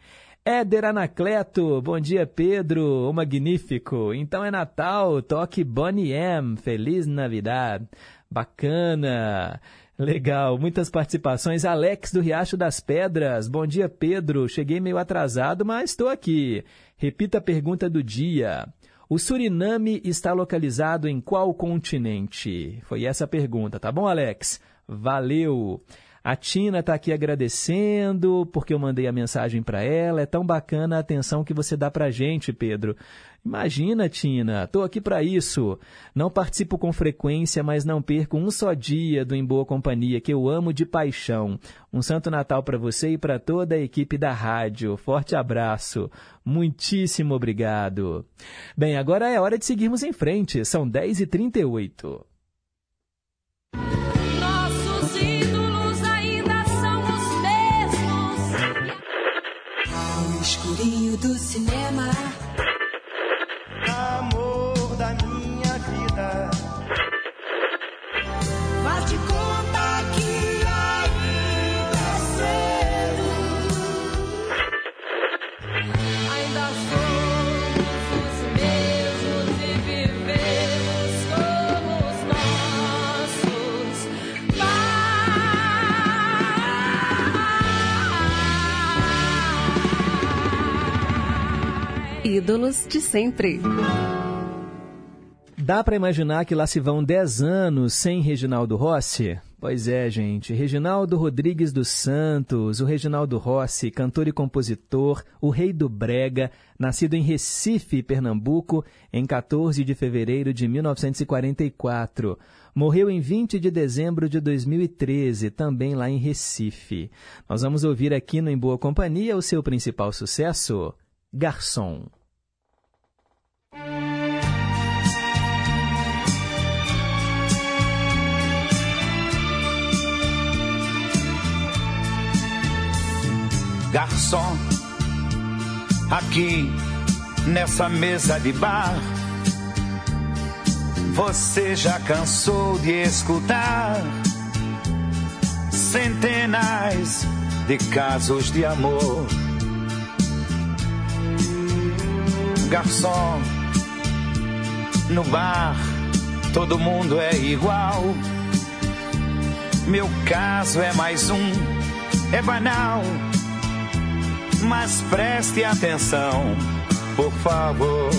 Éder Anacleto, bom dia Pedro, o magnífico. Então é Natal, toque Bonnie M, Feliz Navidad. Bacana. Legal, muitas participações. Alex do Riacho das Pedras. Bom dia, Pedro. Cheguei meio atrasado, mas estou aqui. Repita a pergunta do dia. O Suriname está localizado em qual continente? Foi essa a pergunta, tá bom, Alex? Valeu. A Tina está aqui agradecendo porque eu mandei a mensagem para ela. É tão bacana a atenção que você dá para a gente, Pedro. Imagina, Tina, estou aqui para isso. Não participo com frequência, mas não perco um só dia do Em Boa Companhia, que eu amo de paixão. Um Santo Natal para você e para toda a equipe da rádio. Forte abraço. Muitíssimo obrigado. Bem, agora é hora de seguirmos em frente. São 10h38. Do cinema. Ídolos de sempre. Dá para imaginar que lá se vão 10 anos sem Reginaldo Rossi? Pois é, gente. Reginaldo Rodrigues dos Santos, o Reginaldo Rossi, cantor e compositor, o rei do brega, nascido em Recife, Pernambuco, em 14 de fevereiro de 1944. Morreu em 20 de dezembro de 2013, também lá em Recife. Nós vamos ouvir aqui no Em Boa Companhia o seu principal sucesso, Garçom. Garçom, aqui nessa mesa de bar, você já cansou de escutar centenas de casos de amor. Garçom, no bar todo mundo é igual. Meu caso é mais um, é banal. Mas preste atenção, por favor.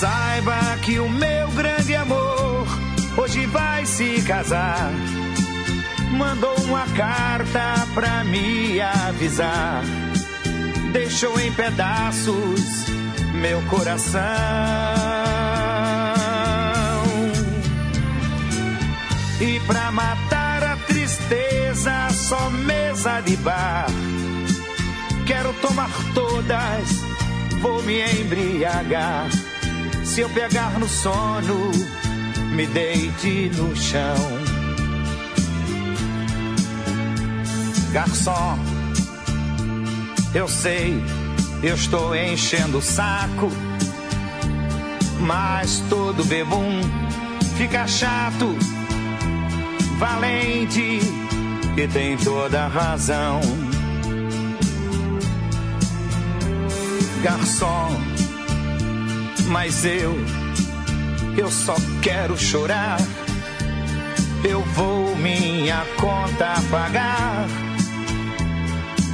Saiba que o meu grande amor hoje vai se casar. Mandou uma carta pra me avisar. Deixou em pedaços meu coração. E pra matar a tristeza, só mesa de bar. Quero tomar todas, vou me embriagar. Se eu pegar no sono, me deite no chão. Garçom, eu sei, eu estou enchendo o saco. Mas todo bebum fica chato valente e tem toda razão. Garçom, mas eu, eu só quero chorar. Eu vou minha conta pagar.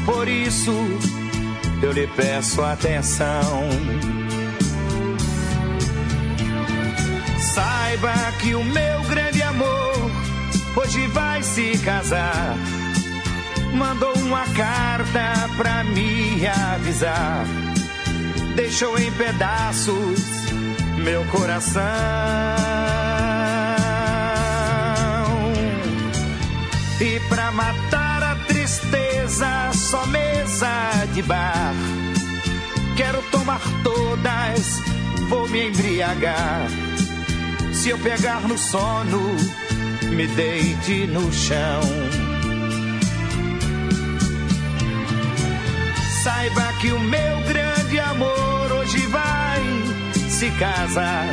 Por isso eu lhe peço atenção. Saiba que o meu grande amor hoje vai se casar. Mandou uma carta pra me avisar. Deixou em pedaços meu coração. E pra matar a tristeza, só mesa de bar. Quero tomar todas, vou me embriagar. Se eu pegar no sono, me deite no chão. Saiba que o meu grande amor hoje vai se casar.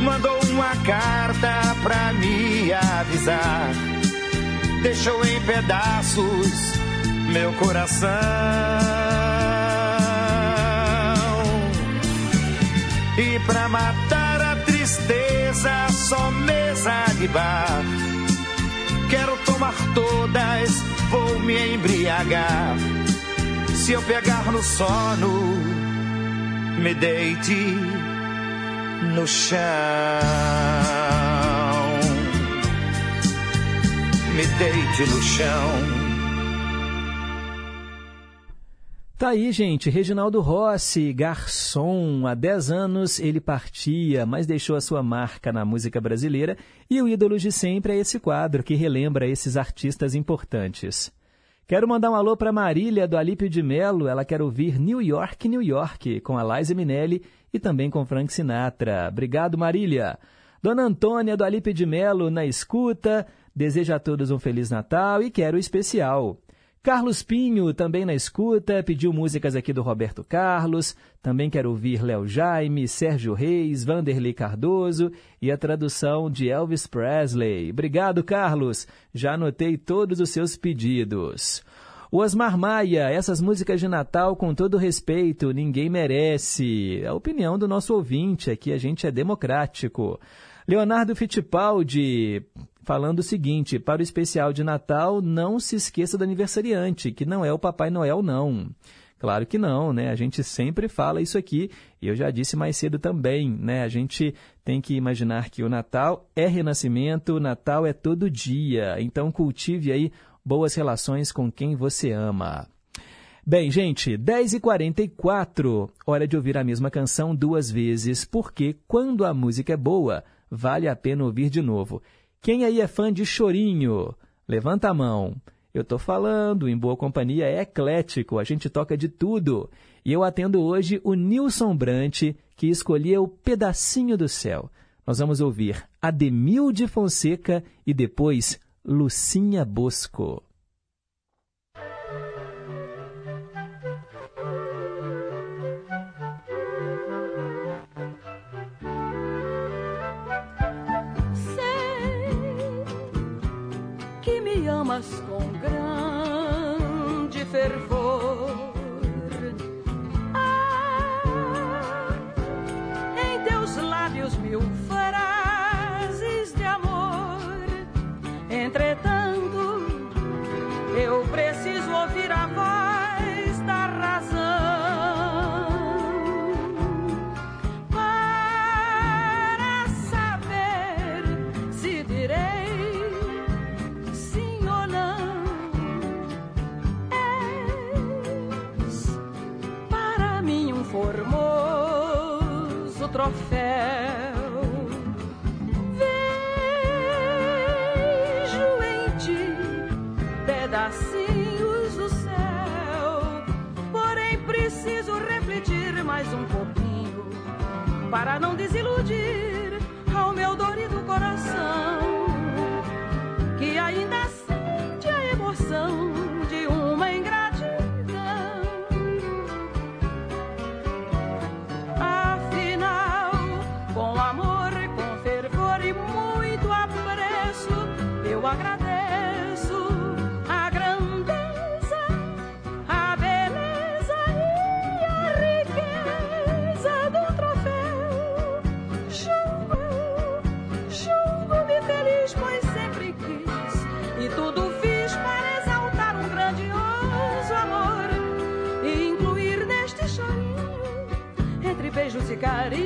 Mandou uma carta pra me avisar. Deixou em pedaços meu coração. E pra matar a tristeza, só mesa de bar. Quero tomar todas, vou me embriagar. Se eu pegar no sono, me deite no chão. Me deite no chão. Tá aí, gente. Reginaldo Rossi, garçom. Há 10 anos ele partia, mas deixou a sua marca na música brasileira. E o ídolo de sempre é esse quadro que relembra esses artistas importantes. Quero mandar um alô para Marília do Alípio de Melo. Ela quer ouvir New York, New York, com a Liza Minelli e também com Frank Sinatra. Obrigado, Marília. Dona Antônia do Alípio de Melo na escuta. Deseja a todos um Feliz Natal e quero o especial. Carlos Pinho, também na escuta, pediu músicas aqui do Roberto Carlos. Também quero ouvir Léo Jaime, Sérgio Reis, Vanderlei Cardoso e a tradução de Elvis Presley. Obrigado, Carlos. Já anotei todos os seus pedidos. O Osmar Maia, essas músicas de Natal, com todo respeito, ninguém merece. A opinião do nosso ouvinte, aqui a gente é democrático. Leonardo Fittipaldi, falando o seguinte: para o especial de Natal, não se esqueça do aniversariante, que não é o Papai Noel, não. Claro que não, né? A gente sempre fala isso aqui, e eu já disse mais cedo também, né? A gente tem que imaginar que o Natal é renascimento, o Natal é todo dia. Então cultive aí boas relações com quem você ama. Bem, gente, 10h44, hora de ouvir a mesma canção duas vezes, porque quando a música é boa, vale a pena ouvir de novo. Quem aí é fã de chorinho? Levanta a mão. Eu estou falando, em boa companhia é eclético, a gente toca de tudo. E eu atendo hoje o Nilson Brant, que escolheu Pedacinho do Céu. Nós vamos ouvir Ademil de Fonseca e depois Lucinha Bosco. Para não desiludir margarita.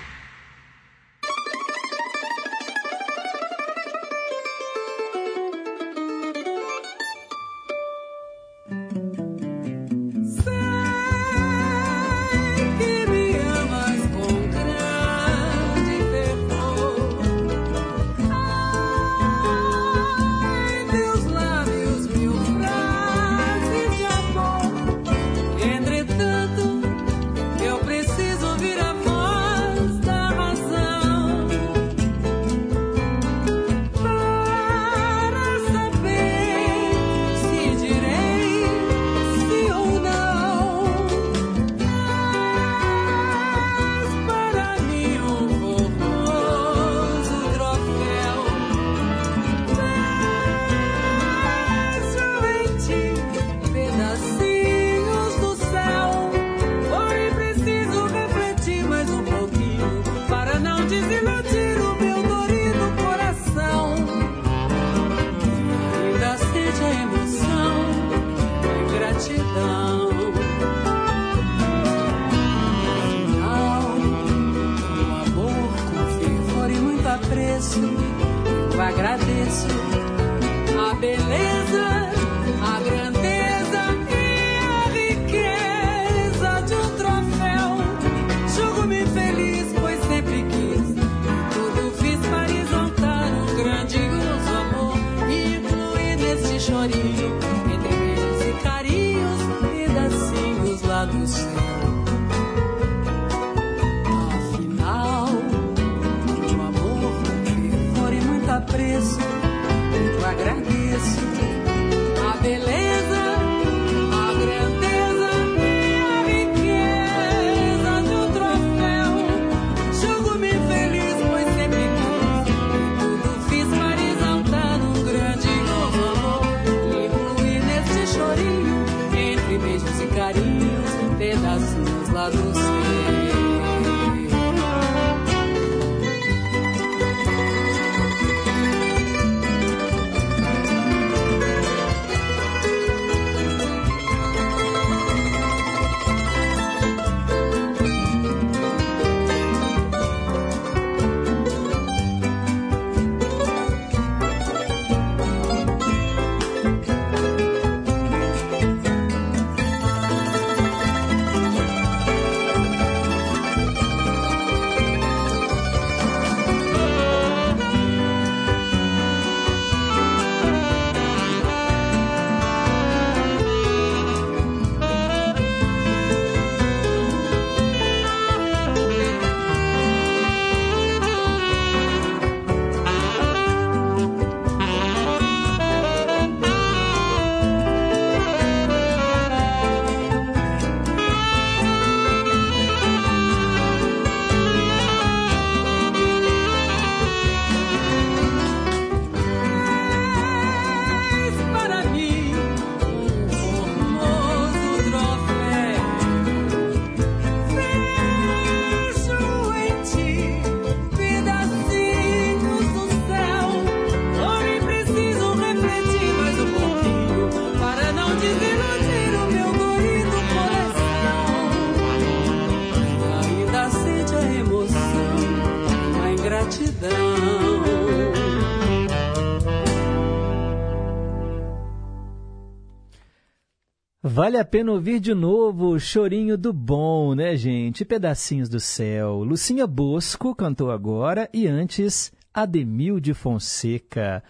Vale a pena ouvir de novo o Chorinho do Bom, né, gente? Pedacinhos do Céu. Lucinha Bosco cantou agora e antes Ademil de Fonseca.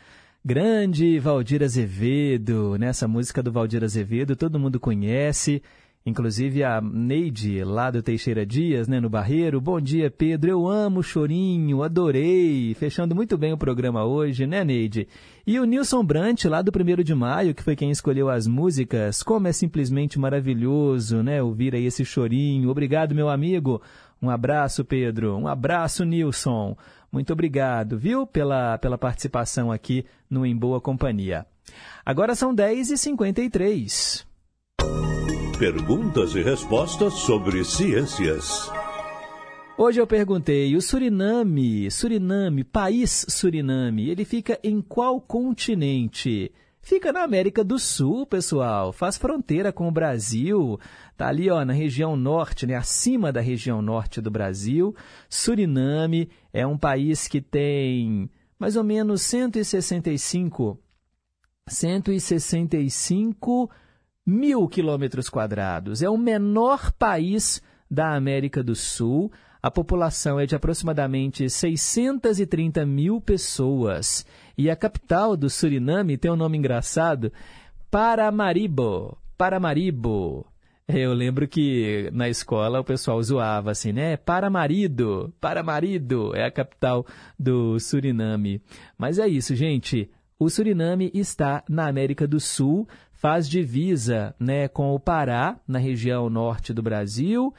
Grande Valdir Azevedo, né? nessa música do Valdir Azevedo, todo mundo conhece. Inclusive a Neide, lá do Teixeira Dias, né, no Barreiro. Bom dia, Pedro. Eu amo chorinho, adorei. Fechando muito bem o programa hoje, né, Neide? E o Nilson Brant, lá do 1 de maio, que foi quem escolheu as músicas. Como é simplesmente maravilhoso, né, ouvir aí esse chorinho. Obrigado, meu amigo. Um abraço, Pedro. Um abraço, Nilson. Muito obrigado, viu, pela, pela participação aqui no Em Boa Companhia. Agora são 10h53. Perguntas e respostas sobre ciências. Hoje eu perguntei, o Suriname, Suriname, país Suriname, ele fica em qual continente? Fica na América do Sul, pessoal. Faz fronteira com o Brasil. Tá ali, ó, na região norte, né, acima da região norte do Brasil. Suriname é um país que tem mais ou menos 165 165 mil quilômetros quadrados. É o menor país da América do Sul. A população é de aproximadamente 630 mil pessoas. E a capital do Suriname tem um nome engraçado, Paramaribo. Paramaribo. Eu lembro que na escola o pessoal zoava assim, né? Paramarido, Paramarido é a capital do Suriname. Mas é isso, gente. O Suriname está na América do Sul, faz divisa né, com o Pará, na região norte do Brasil,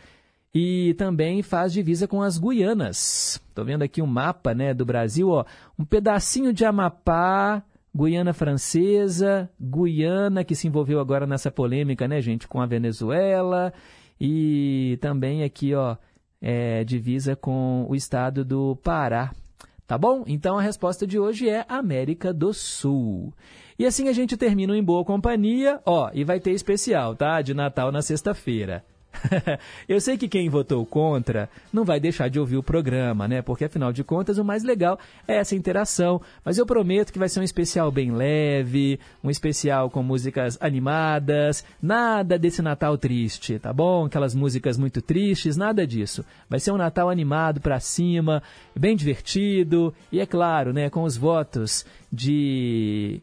e também faz divisa com as Guianas. Estou vendo aqui um mapa né, do Brasil, ó, um pedacinho de Amapá, Guiana Francesa, Guiana, que se envolveu agora nessa polêmica, né, gente, com a Venezuela, e também aqui, ó, é, divisa com o estado do Pará. Tá bom? Então a resposta de hoje é América do Sul. E assim a gente termina em boa companhia, ó, e vai ter especial, tá? De Natal na sexta-feira. eu sei que quem votou contra não vai deixar de ouvir o programa, né? Porque afinal de contas o mais legal é essa interação. Mas eu prometo que vai ser um especial bem leve, um especial com músicas animadas, nada desse Natal triste, tá bom? Aquelas músicas muito tristes, nada disso. Vai ser um Natal animado para cima, bem divertido e é claro, né, com os votos de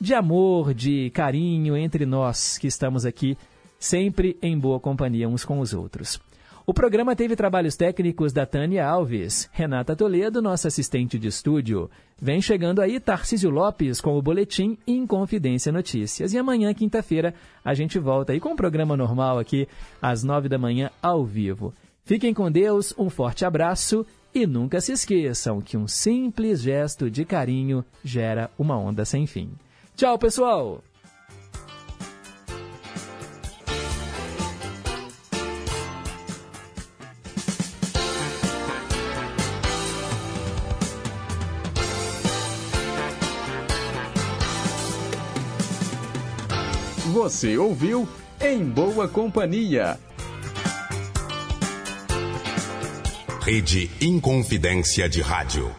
de amor, de carinho entre nós que estamos aqui sempre em boa companhia uns com os outros. O programa teve trabalhos técnicos da Tânia Alves, Renata Toledo, nossa assistente de estúdio. Vem chegando aí Tarcísio Lopes com o boletim Inconfidência Notícias. E amanhã, quinta-feira, a gente volta aí com o programa normal aqui às nove da manhã ao vivo. Fiquem com Deus, um forte abraço e nunca se esqueçam que um simples gesto de carinho gera uma onda sem fim. Tchau, pessoal! Você ouviu Em Boa Companhia. Rede Inconfidência de Rádio.